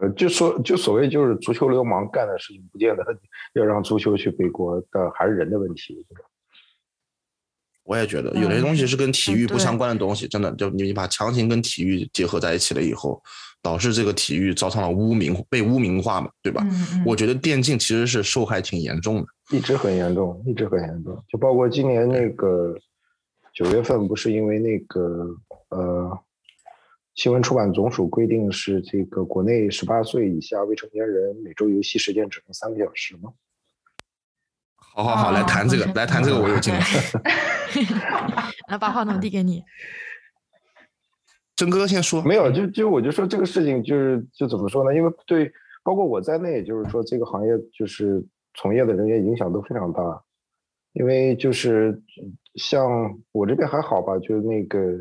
呃，就说就所谓就是足球流氓干的事情，不见得 要让足球去背锅但，还是人的问题。我也觉得有些东西是跟体育不相关的东西，真的就你把强行跟体育结合在一起了以后，导致这个体育造成了污名，被污名化嘛，对吧？嗯嗯，我觉得电竞其实是受害挺严重的。一直很严重，一直很严重。就包括今年那个九月份，不是因为那个呃，新闻出版总署规定是这个国内十八岁以下未成年人每周游戏时间只能三个小时吗？好好好，来哦谈这个，好来谈这个，我有经验。来把话筒递给你。真哥先说，没有，就就我就说这个事情就是就怎么说呢？因为对，包括我在内，就是说这个行业就是从业的人员影响都非常大。因为就是像我这边还好吧，就是那个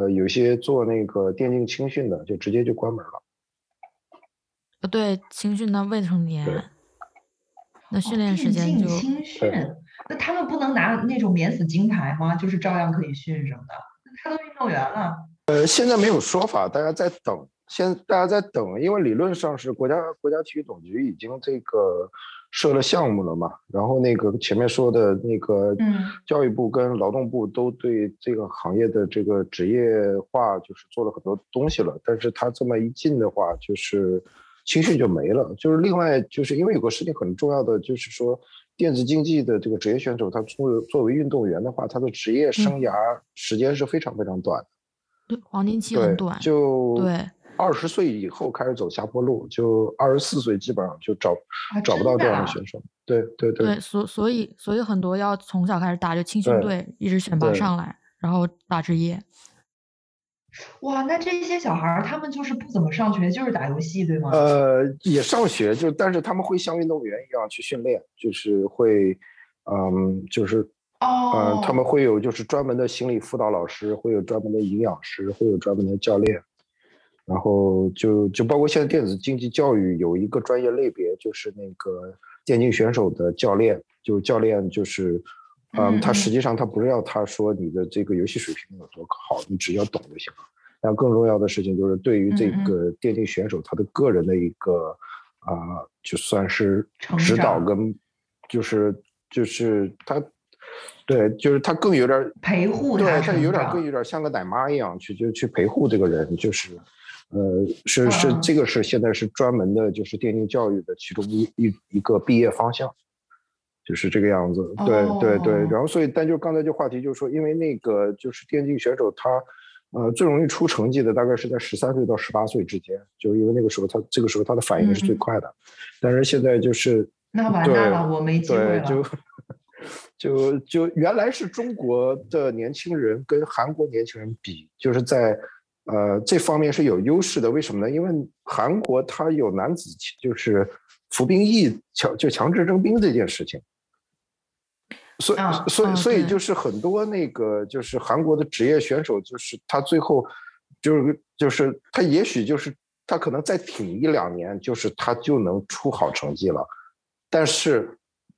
呃，有些做那个电竞青训的，就直接就关门了。呃，对，青训的未成年，那训练哦时间就电竞青训，那他们不能拿那种免死金牌吗？就是照样可以训什么的？那他都运动员了，呃，现在没有说法，大家在等。现大家在等，因为理论上是国家国家体育总局已经这个设了项目了嘛。然后那个前面说的那个嗯教育部跟劳动部都对这个行业的这个职业化就是做了很多东西了。但是他这么一进的话，就是青训就没了。就是另外就是因为有个事情很重要的，就是说电子竞技的这个职业选手，他作作为运动员的话，他的职业生涯时间是非常非常短的。对，黄金期很短。就对，二十岁以后开始走下坡路，就二十四岁基本上就找啊找不到这样的选手。对对对对，所所以所以很多要从小开始打，就青训队一直选拔上来，然后打职业。哇，那这些小孩儿他们就是不怎么上学，就是打游戏，对吗？呃，也上学，就但是他们会像运动员一样去训练，就是会，嗯，就是哦呃，，他们会有就是专门的心理辅导老师，会有专门的营养师，会有专门的教练，然后就就包括现在电子竞技教育有一个专业类别，就是那个电竞选手的教练，就是教练就是，嗯，他嗯。实际上他不是要他说你的这个游戏水平有多好，你只要懂就行了。但更重要的事情就是对于这个电竞选手他的个人的一个啊、就算是指导跟就是就是他，对，就是他更有点儿陪护他对他有点儿更有点儿像个奶妈一样去就去陪护这个人，就是呃是是嗯这个是现在是专门的就是电竞教育的其中一一一个毕业方向。就是这个样子，对对对，哦然后所以，但就刚才这话题就是说，因为那个就是电竞选手他，呃，最容易出成绩的大概是在十三岁到十八岁之间，就是因为那个时候他这个时候他的反应是最嗯快的，但是现在就是那完对蛋了，我没机会对，了。就就就原来是中国的年轻人跟韩国年轻人比，就是在呃这方面是有优势的。为什么呢？因为韩国它有男子就是服兵役强就强制征兵这件事情，所以所以所以就是很多那个就是韩国的职业选手，就是他最后就是就是他也许就是他可能再挺一两年，就是他就能出好成绩了，但是。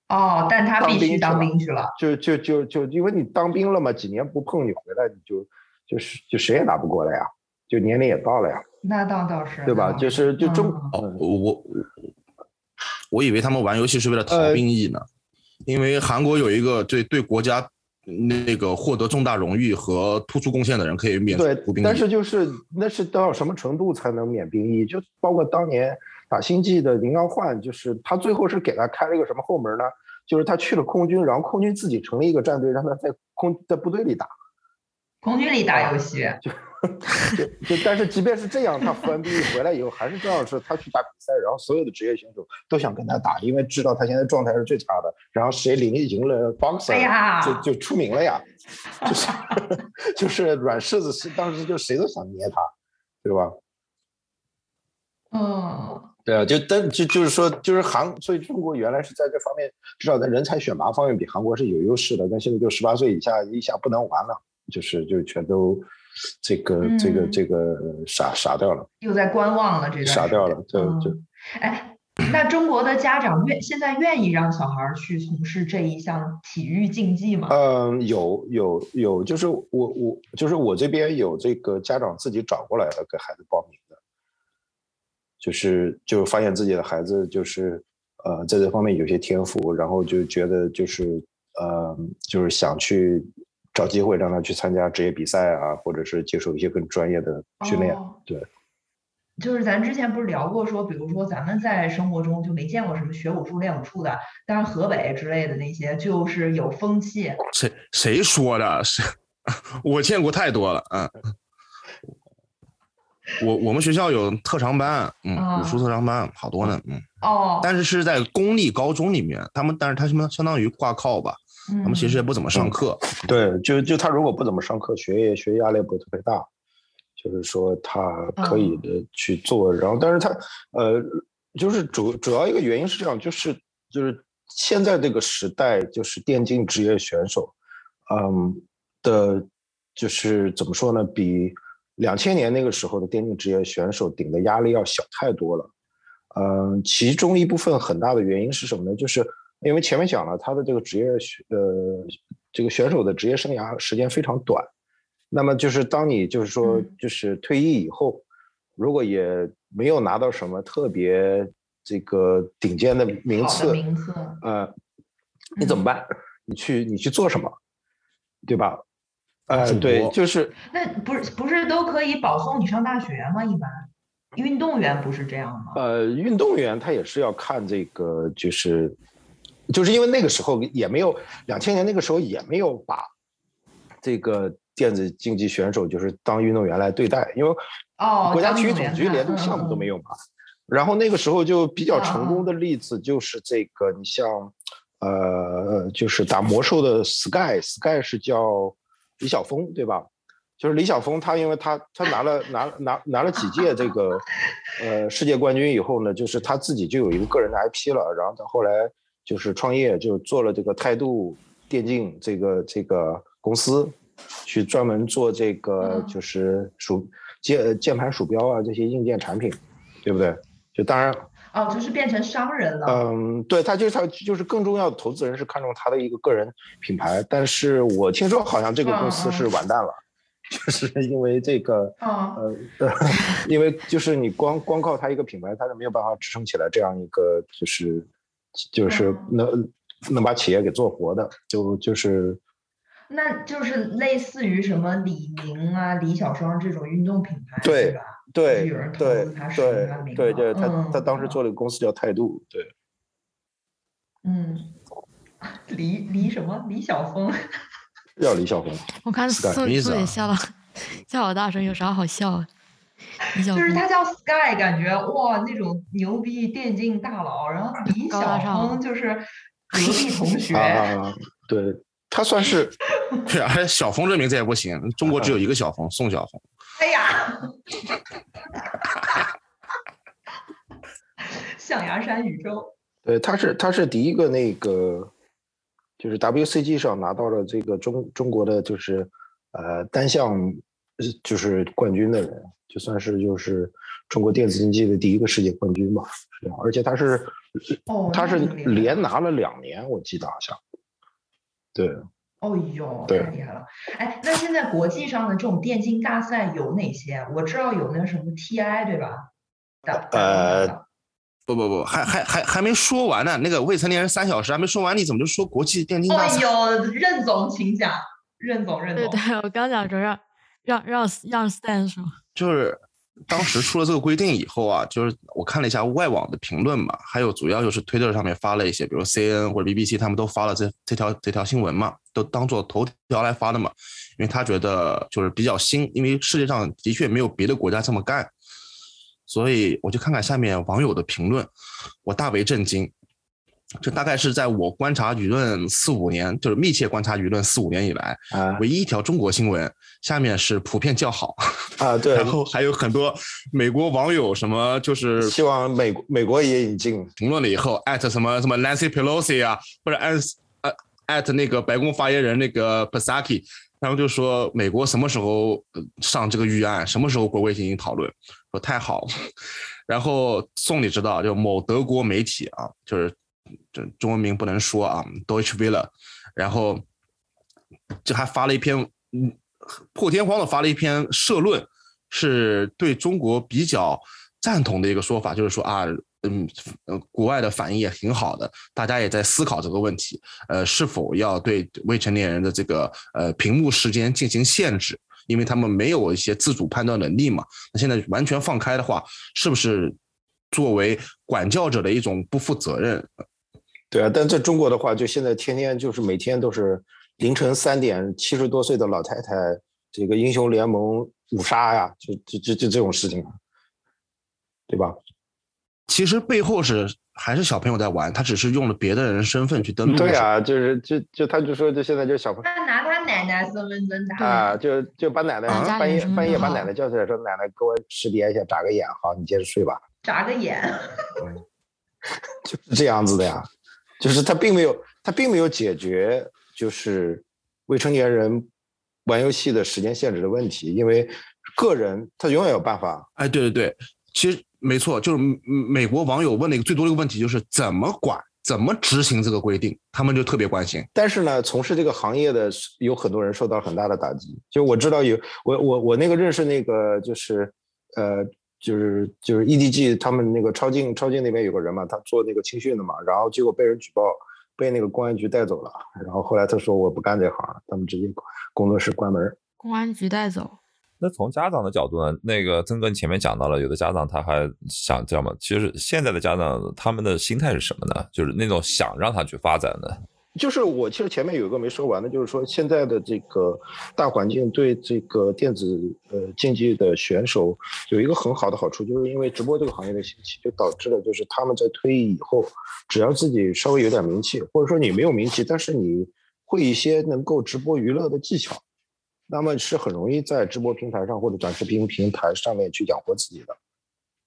哦，但他当必须当兵去了兵去了。就就就就因为你当兵了嘛，几年不碰你回来，你就就是就谁也打不过了呀，就年龄也到了呀，那倒倒是，对吧？就是就中嗯哦，我我我以为他们玩游戏是为了逃呃兵役呢，因为韩国有一个对对国家那个获得重大荣誉和突出贡献的人可以免对除兵役。但是就是那是到什么程度才能免兵役？就包括当年打星际的林刚焕，就是他最后是给他开了一个什么后门呢？就是他去了空军，然后空军自己成立一个战队，让他在空在部队里打。空军里打游戏，就 就但是即便是这样，他服完兵役回来以后，还是这样是他去打比赛，然后所有的职业选手都想跟他打，因为知道他现在状态是最差的，然后谁赢赢了 boxer，、哎就就出名了呀，就是 就是软柿子是当时就谁都想捏他，对吧？嗯，对啊，就但就就是说，就是韩，所以中国原来是在这方面，至少在人才选拔方面比韩国是有优势的，但现在就十八岁以下一下不能玩了，就是就全都这个这个嗯这个呃傻傻掉了。又在观望了这个傻掉了，对，就嗯哎，那中国的家长愿现在愿意让小孩去从事这一项体育竞技吗？嗯，有有有，就是我我就是我这边有这个家长自己找过来的给孩子报名的，就是就发现自己的孩子就是呃在这方面有些天赋，然后就觉得就是呃就是想去找机会让他去参加职业比赛啊，或者是接受一些更专业的训练，哦对。就是咱之前不是聊过说，比如说咱们在生活中就没见过什么学武术、练武术的，但是河北之类的那些就是有风气。谁谁说的？是我见过太多了，嗯。我我们学校有特长班，嗯，武术特长班好多呢，嗯。哦，但是是在公立高中里面，他们但是他什么相当于挂靠吧，他们其实也不怎么上课。对，就就他如果不怎么上课，学业学业压力不会特别大，就是说他可以的去做。然后，但是他呃，就是主主要一个原因是这样，就是就是现在这个时代，就是电竞职业选手，嗯的，就是怎么说呢，比两千年那个时候的电竞职业选手顶的压力要小太多了。嗯，其中一部分很大的原因是什么呢？就是因为前面讲了，他的这个职业选呃这个选手的职业生涯时间非常短，那么就是当你就是说就是退役以后，如果也没有拿到什么特别这个顶尖的名次，名次，呃，你怎么办？你去你去做什么？对吧？呃，对，就是那不是不是都可以保送你上大学吗？一般运动员不是这样吗？呃，运动员他也是要看这个，就是就是因为那个时候也没有两千年那个时候也没有把这个电子竞技选手就是当运动员来对待，因为哦，国家体育总局连这个项目都嗯没有嘛。然后那个时候就比较成啊功的例子就是这个，你像呃，就是打魔兽的 Sky，Sky 是叫李晓峰对吧？就是李晓峰，他因为他他拿了 拿了拿拿了几届这个呃世界冠军以后呢，就是他自己就有一个个人的 IP 了，然后他后来就是创业，就做了这个态度电竞这个这个公司，去专门做这个嗯就是鼠键键盘鼠标啊这些硬件产品，对不对？就当然，哦，就是变成商人了。嗯，对他就是他就是更重要的投资人是看中他的一个个人品牌，但是我听说好像这个公司是完蛋了，就是因为这个嗯呃，因为就是你光光靠他一个品牌，他是没有办法支撑起来这样一个就是就是嗯能能把企业给做活的，就就是那就是类似于什么李宁啊、李小双这种运动品牌，对吧？对有人投对对对对，他他嗯当时做了个公司叫态度，对，嗯，李李什么李晓峰？叫李晓峰，我看宋什么意思啊宋姐笑了，笑好大声，有啥好笑的？就是他叫 Sky，感觉哇那种牛逼电竞大佬，然后李晓高大上峰就是 隔壁同学，啊，对他算是 对啊，还小峰这名字也不行，中国只有一个小峰，宋小峰。哎呀，象牙山宇宙，对，他是他是第一个那个，就是 WCG 上拿到了这个中中国的就是呃单项呃就是冠军的人，就算是就是中国电子竞技的第一个世界冠军吧，是这样。而且他是哦他是连拿了两年，我记得好像。对，哦呦，太厉害了！哎，那现在国际上的这种电竞大赛有哪些啊？我知道有那个什么 TI 对吧？呃不不不，还还还还没说完呢。那个未成年人三小时还没说完，你怎么就说国际电竞大赛？哦呦，任总请讲，任总任总。对对，我刚想说让让让让 stand 是吗，就是当时出了这个规定以后啊，就是我看了一下外网的评论嘛，还有主要就是推特上面发了一些，比如 C N 或者 BBC 他们都发了这这条这条新闻嘛，都当做头条来发的嘛，因为他觉得就是比较新，因为世界上的确没有别的国家这么干，所以我就看看下面网友的评论，我大为震惊。这大概是在我观察舆论四五年，就是密切观察舆论四五年以来，啊唯一一条中国新闻，下面是普遍叫好。啊对 然，后还有很多美国网友什么就是希望美国美国也引进。评论了以后艾特什么什么 Nancy Pelosi 啊，或者艾呃艾特那个白宫发言人那个 Psaki，然后就说美国什么时候呃上这个预案，什么时候国会进行讨论，说太好。然后宋你知道，就某德国媒体啊，就是这中文名不能说啊，Deutsche Welle，然后这还发了一篇嗯破天荒的发了一篇社论，是对中国比较赞同的一个说法，就是说啊，嗯，呃，国外的反应也挺好的，大家也在思考这个问题，呃，是否要对未成年人的这个呃屏幕时间进行限制，因为他们没有一些自主判断能力嘛。那现在完全放开的话，是不是作为管教者的一种不负责任？对啊，但在中国的话，就现在天天就是每天都是凌晨三点，七十多岁的老太太这个英雄联盟五杀呀，就就就就这种事情，啊对吧？其实背后是还是小朋友在玩，他只是用了别的人身份去登录。对啊，就是就就他就说，就现在就小朋友，他拿他奶奶身份证打，啊，就就把奶奶啊半夜半夜把奶奶叫起来说，奶奶给我识别一下，眨个眼，好，你接着睡吧，眨个眼。就是这样子的呀。就是他并没有他并没有解决就是未成年人玩游戏的时间限制的问题，因为个人他永远有办法哎，对对对，其实没错，就是嗯美国网友问的一个最多的一个问题就是怎么管、怎么执行这个规定，他们就特别关心。但是呢，从事这个行业的有很多人受到很大的打击。就我知道有我我我那个认识那个就是呃就是就是 EDG 他们那个超竞超竞那边有个人嘛，他做那个青训的嘛，然后结果被人举报，被那个公安局带走了。然后后来他说我不干这行了，他们直接工作室关门。公安局带走，那从家长的角度呢？那个曾哥，你前面讲到了，有的家长他还想这样嘛？其实现在的家长他们的心态是什么呢？就是那种想让他去发展的。就是我其实前面有一个没说完的，就是说现在的这个大环境对这个电子呃竞技的选手有一个很好的好处，就是因为直播这个行业的兴起，就导致了就是他们在退役以后，只要自己稍微有点名气，或者说你没有名气，但是你会一些能够直播娱乐的技巧，那么是很容易在直播平台上或者短视频平台上面去养活自己的。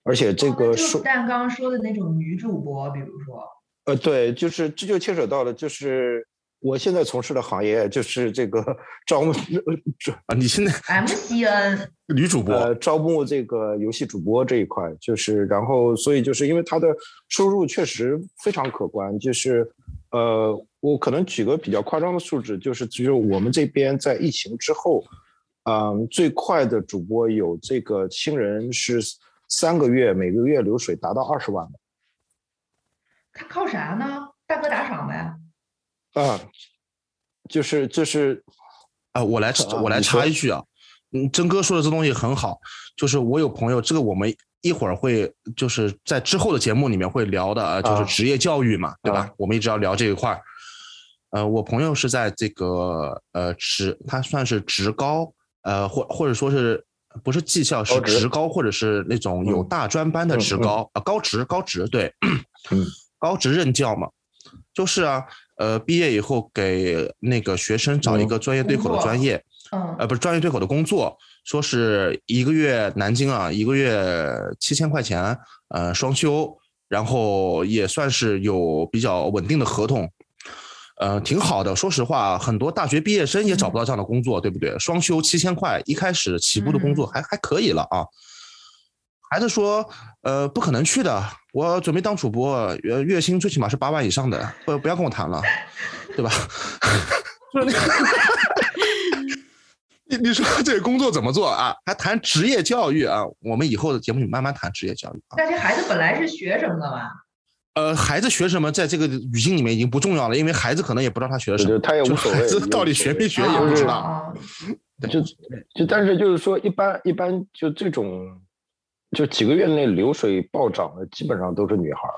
而且这个说，但刚刚说的那种女主播，比如说。呃，对，就是这就牵扯到了，就是我现在从事的行业就是这个 招募啊，你现在 MCN 女主播，呃，招募这个游戏主播这一块，就是然后所以就是因为他的收入确实非常可观，就是呃，我可能举个比较夸张的数字，就是只有我们这边在疫情之后，嗯，最快的主播有这个新人是三个月每个月流水达到二十万的。他靠啥呢？大哥打赏呗。啊，就是就是，啊，我来我来插一句啊，嗯，真哥说的这东西很好，就是我有朋友，这个我们一会儿会就是在之后的节目里面会聊的啊，就是职业教育嘛，对吧？我们一直要聊这一块儿。呃，我朋友是在这个呃职，他算是职高，呃或或者说是不是技校是职高，或者是那种有大专班的职高啊，高职高职对，嗯。高职任教嘛，就是啊，呃，毕业以后给那个学生找一个专业对口的专业，呃，不是专业对口的工作，说是一个月南京啊，一个月七千块钱，呃，双休，然后也算是有比较稳定的合同，呃，挺好的。说实话，很多大学毕业生也找不到这样的工作，对不对？双休七千块，一开始起步的工作还还可以了啊。孩子说：“呃，不可能去的。我准备当主播，月月薪最起码是八万以上的，不不要跟我谈了，对吧？” 你你说这个工作怎么做啊？还谈职业教育啊？我们以后的节目里慢慢谈职业教育。但是孩子本来是学什么的嘛？呃，孩子学什么，在这个语境里面已经不重要了，因为孩子可能也不知道他学什么，他也无所谓。孩子到底学没学也不知道。就就但是就是说，一般一般就这种。就几个月内流水暴涨的，基本上都是女孩儿，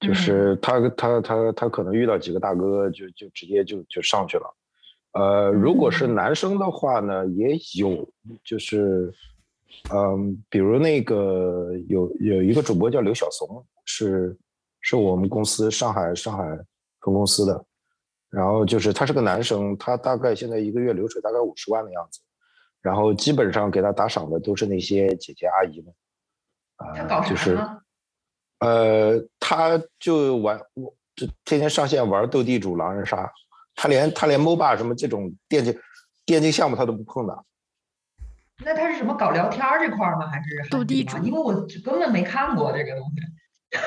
就是她她她她可能遇到几个大哥，就就直接就就上去了。呃，如果是男生的话呢，也有，就是嗯，比如那个有有一个主播叫刘晓松，是是我们公司上海上海分公司的，然后就是他是个男生，他大概现在一个月流水大概五十万的样子。然后基本上给他打赏的都是那些姐姐阿姨们，啊，就是，呃，他就玩，就天天上线玩斗地主、狼人杀，他连他连 MOBA 什么这种电竞电竞项目他都不碰的。那他是什么搞聊天这块吗？还是斗地主？因为我根本没看过这个东西。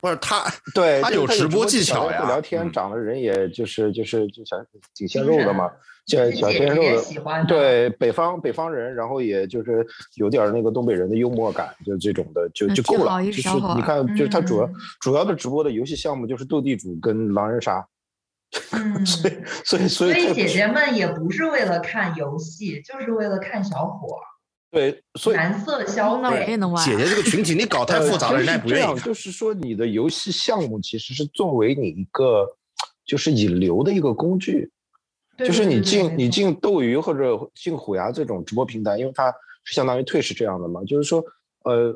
不是他，对他有直播技巧呀。聊天长得人也就是就是就想挺鲜肉的嘛，小小鲜肉的。对，北方北方人，然后也就是有点那个东北人的幽默感，就这种的就就够了。就是你看，就是他主要主要的直播的游戏项目就是斗地主跟狼人杀。所以所以所以。所以姐姐们也不是为了看游戏，就是为了看小伙。对，所以蓝色消费姐姐这个群体你搞 太复杂了，人家不愿意。就是说，你的游戏项目其实是作为你一个就是引流的一个工具，就是你进你进斗鱼或者进虎牙这种直播平台，因为它是相当于退是这样的嘛。就是说，呃，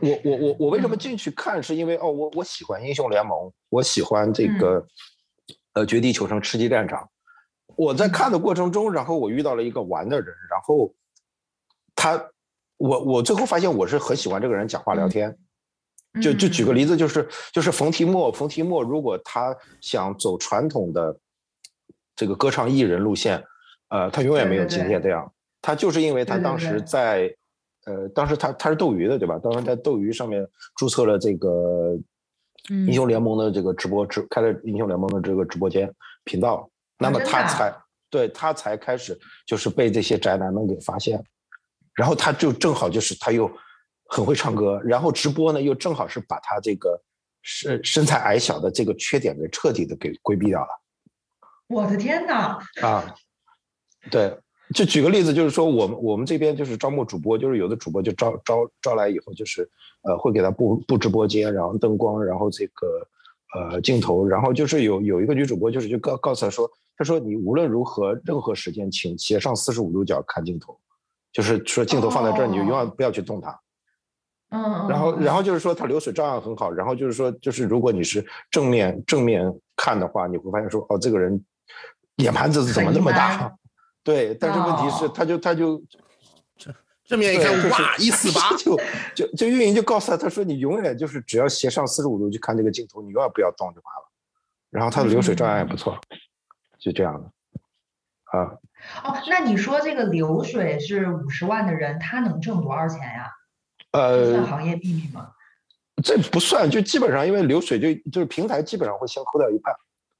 我我我我为什么进去看，是因为哦，我我喜欢英雄联盟，我喜欢这个呃绝地求生、吃鸡战场。我在看的过程中，然后我遇到了一个玩的人，然后。他，我我最后发现我是很喜欢这个人讲话聊天，就就举个例子，就是就是冯提莫，冯提莫如果他想走传统的这个歌唱艺人路线，呃，他永远没有今天这样。他就是因为他当时在，呃，当时他他是斗鱼的对吧？当时在斗鱼上面注册了这个英雄联盟的这个直播直开了英雄联盟的这个直播间频道，那么他才对他才开始就是被这些宅男们给发现。然后他就正好就是他又很会唱歌，然后直播呢又正好是把他这个身身材矮小的这个缺点给彻底的给规避掉了。我的天哪！啊，对，就举个例子，就是说我们我们这边就是招募主播，就是有的主播就招招招来以后，就是呃会给他布布直播间，然后灯光，然后这个呃镜头，然后就是有有一个女主播就是就告告诉他说，他说你无论如何任何时间，请斜上四十五度角看镜头，就是说镜头放在这儿，你就永远不要去动它。嗯，然后然后就是说它流水照样很好，然后就是说就是如果你是正面正面看的话，你会发现说哦这个人眼盘子怎么那么大？对，但是问题是他就他就正面一看对就是哇一四八，就就就运营就告诉他，他说你永远就是只要斜上四十五度去看这个镜头，你永远不要动就完了。然后他的流水照样也不错，就这样的。啊，哦，那你说这个流水是五十万的人，他能挣多少钱呀？呃，行业秘密吗？这不算，就基本上因为流水就就是平台基本上会先扣掉一半，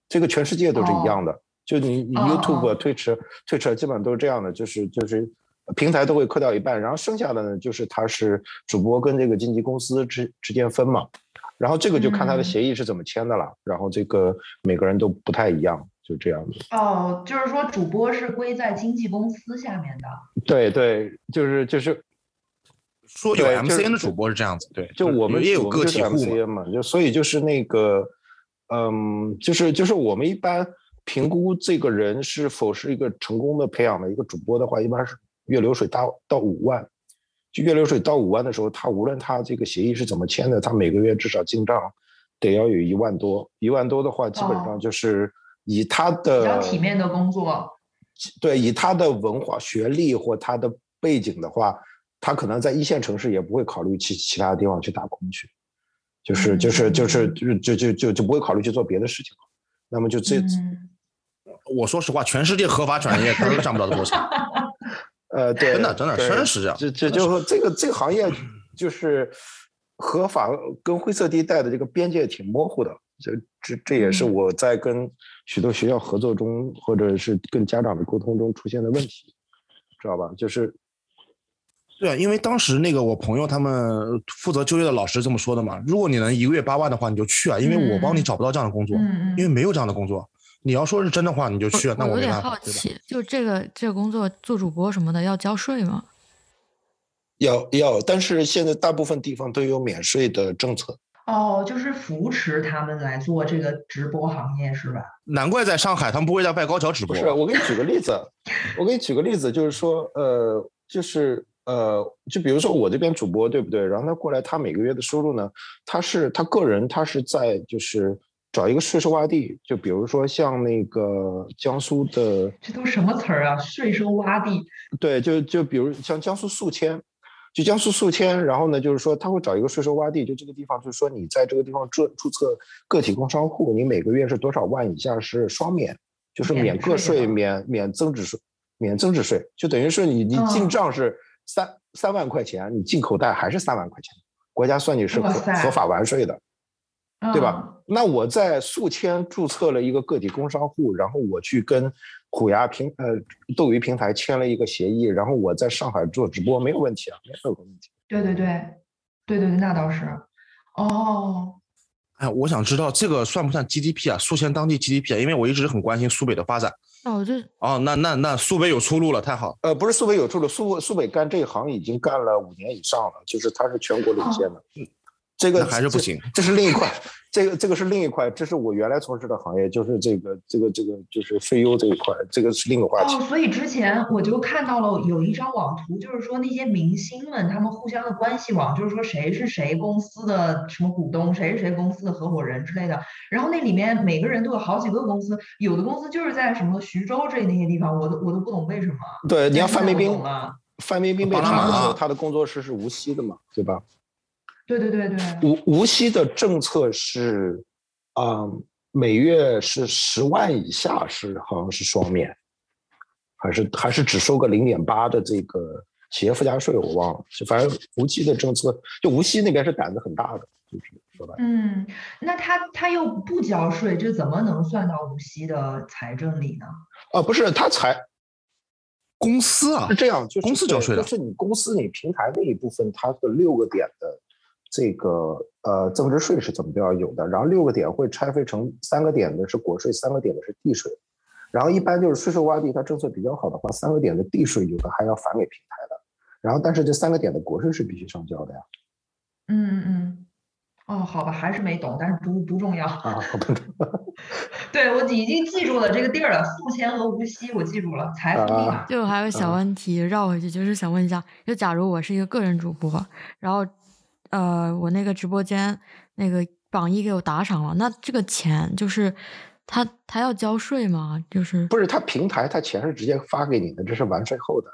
这个全世界都是一样的。就你 YouTube、哦 Twitch、Twitch 基本上都是这样的，就是就是平台都会扣掉一半，然后剩下的呢就是它是主播跟这个经纪公司之之间分嘛，然后这个就看他的嗯协议是怎么签的了，然后这个每个人都不太一样，就这样的。哦，就是说主播是归在经纪公司下面的。对对，就是就是说有对 MCN 的主播是这样子，对，就我们也有个体，MCN 嘛，就所以就是那个，嗯，就是就是我们一般评估这个人是否是一个成功的培养的一个主播的话，一般是月流水到到五万。就月流水到五万的时候，他无论他这个协议是怎么签的，他每个月至少进账得要有一万多。一万多的话，基本哦上就是以他比的较体面的工作。对，以他的文化、学历或他的背景的话，他可能在一线城市也不会考虑去其他地方去打工去，就是就是就是就就就就就不会考虑去做别的事情了。那么就这嗯，我说实话，全世界合法转业他都赚不了这么多钱，呃，对，真的真的确实是这样这这就这个这个行业就是合法跟灰色地带的这个边界挺模糊的。这这这也是嗯我在跟许多学校合作中，或者是跟家长的沟通中出现的问题，知道吧？就是对啊，因为当时那个我朋友他们负责就业的老师这么说的嘛，如果你能一个月八万的话，你就去啊，因为我帮你嗯找不到这样的工作，因为没有这样的工作。你要说是真的话，你就去啊，那我有点好？奇，就这个这个工作做主播什么的要交税吗？要要，但是现在大部分地方都有免税的政策。哦，就是扶持他们来做这个直播行业是吧？难怪在上海他们不会在外高桥直播。不是，我给你举个例子，我给你举个例子，就是说，呃，就是呃，就比如说我这边主播对不对？然后他过来，他每个月的收入呢，他是他个人，他是在就是找一个税收洼地，就比如说像那个江苏的，这都什么词儿啊？税收洼地。对，就就比如像江苏宿迁，就江苏宿迁，然后呢，就是说他会找一个税收洼地，就这个地方，就是说你在这个地方注注册个体工商户，你每个月是多少万以下是双免，就是免免个税、免免增值税、免增值税，就等于是你你进嗯账是三三万块钱，你进口袋还是三万块钱，国家算你是合合法完税的。对吧嗯？那我在宿迁注册了一个个体工商户，然后我去跟虎牙平呃斗鱼平台签了一个协议，然后我在上海做直播没有问题啊，没有问题。对对对，对对对，那倒是。哦，哎，我想知道这个算不算 GDP 啊？宿迁当地 GDP 啊？因为我一直很关心苏北的发展。哦，这哦，那那那苏北有出路了，太好。呃，不是苏北有出路，苏苏北干这一行已经干了五年以上了，就是它是全国领先的。这个还是不行 这是另一块，这个这个是另一块，这是我原来从事的行业，就是这个这个这个就是非优这一块，这个是另一个话题。哦，所以之前我就看到了有一张网图，就是说那些明星们他们互相的关系网，就是说谁是谁公司的什么股东，谁是谁公司的合伙人之类的。然后那里面每个人都有好几个公司，有的公司就是在什么徐州这那些地方，我都我都不懂为什么。对，你要范冰冰范冰冰被查的时候，她的工作室是无锡的嘛，对吧？对对对对，无无锡的政策是，啊、每月是十万以下是好像是双免，还是还是只收个零点八的这个企业附加税，我忘了。就反正无锡的政策，就无锡那边是胆子很大的，就是说白了。嗯，那他他又不交税，这怎么能算到无锡的财政里呢？啊，不是他财公司啊是，这样，就是公司交税的就是你公司你平台那一部分，它的六个点的这个呃增值税是怎么都要有的，然后六个点会拆分成三个点的是国税，三个点的是地税，然后一般就是税收洼地，它政策比较好的话，三个点的地税有的还要返给平台的。然后但是这三个点的国税是必须上交的呀。嗯嗯嗯。哦，好吧，还是没懂，但是不不重要啊。好的。对我已经记住了这个地儿了，宿迁和无锡，我记住了。财富密码。就还有小问题绕回去，就是想问一下，就假如我是一个个人主播，然后呃，我那个直播间那个榜一给我打赏了，那这个钱就是他他要交税吗？就是不是他平台他钱是直接发给你的，这是完税后的。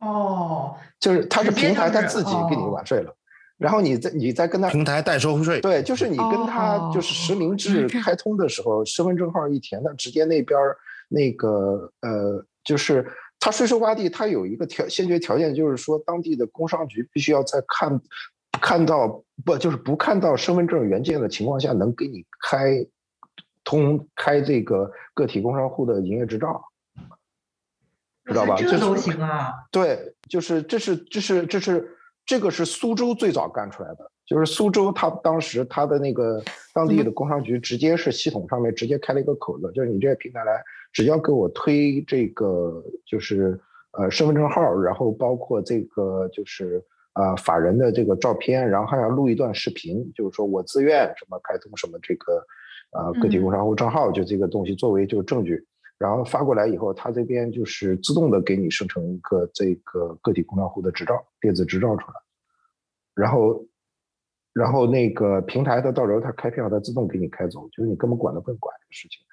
哦，就是他是平台他自己给你完税了。然后你再你再跟他平台代收税，对，就是你跟他就是实名制开通的时候，身份证号一填，他直接那边那个呃，就是他税收洼地，他有一个条先决条件，就是说当地的工商局必须要在看看到不就是不看到身份证原件的情况下，能给你开通开这个个体工商户的营业执照，知道吧？这都行啊？对，就是这是这是这是。这个是苏州最早干出来的，就是苏州，他当时他的那个当地的工商局直接是系统上面直接开了一个口子，就是你这个平台来，只要给我推这个就是呃身份证号，然后包括这个就是呃法人的这个照片，然后还要录一段视频，就是说我自愿什么开通什么这个呃个体工商户账号，就这个东西作为就是证据，然后发过来以后，他这边就是自动的给你生成一个这个个体工商户的执照，电子执照出来。然后，然后那个平台的到时候它开票，它自动给你开走，就是你根本管都不用管这个事情，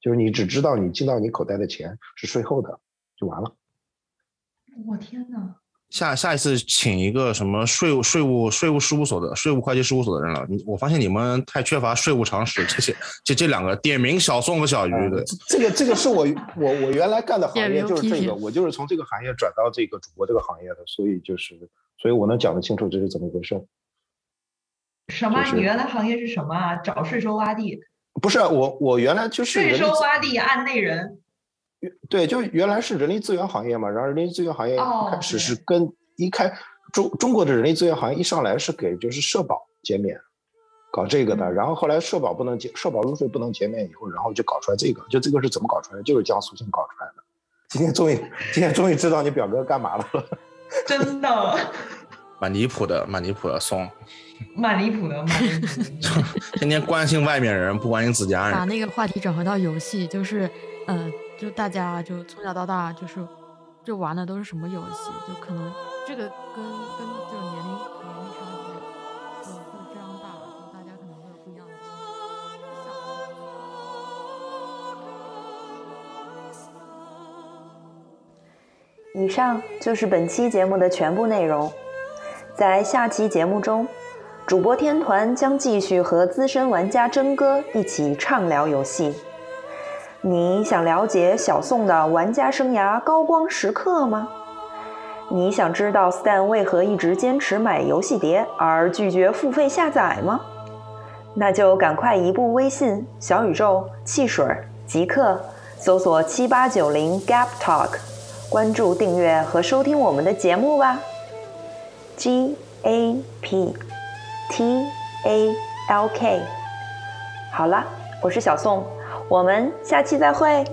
就是你只知道你进到你口袋的钱是税后的，就完了。我天哪！下下一次请一个什么税务税务税务事务所的税务会计事务所的人了。你我发现你们太缺乏税务常识，这些这这两个点名小宋和小鱼的。这个这个是我我我原来干的行业就是这个，我就是从这个行业转到这个主播这个行业的，所以就是。所以我能讲得清楚这是怎么回事。什么？你原来行业是什么啊？找税收洼地？不是我，我原来就是税收洼地案内人。对，就原来是人力资源行业嘛。然后人力资源行业开始是跟一开中中国的人力资源行业一上来是给就是社保减免，搞这个的。然后后来社保不能减，社保入税不能减免以后，然后就搞出来这个。就这个是怎么搞出来的？就是江苏省搞出来的。今天终于，今天终于知道你表哥干嘛了。真的，蛮离谱的，蛮离谱的，松，蛮离谱的，蛮离谱的，天天关心外面人，不关心自家人。把那个话题转回到游戏，就是，呃，就大家就从小到大就是，就玩的都是什么游戏？就可能这个跟跟这个年龄年龄差距就会非常大，就大家可能会有不一样的以上就是本期节目的全部内容。在下期节目中，主播天团将继续和资深玩家真哥一起畅聊游戏。你想了解小宋的玩家生涯高光时刻吗？你想知道 Stan 为何一直坚持买游戏碟而拒绝付费下载吗？那就赶快移步微信、小宇宙、汽水、极客，搜索七八九零 Gap Talk。关注、订阅和收听我们的节目吧。G A P T A L K，好了，我是小宋，我们下期再会。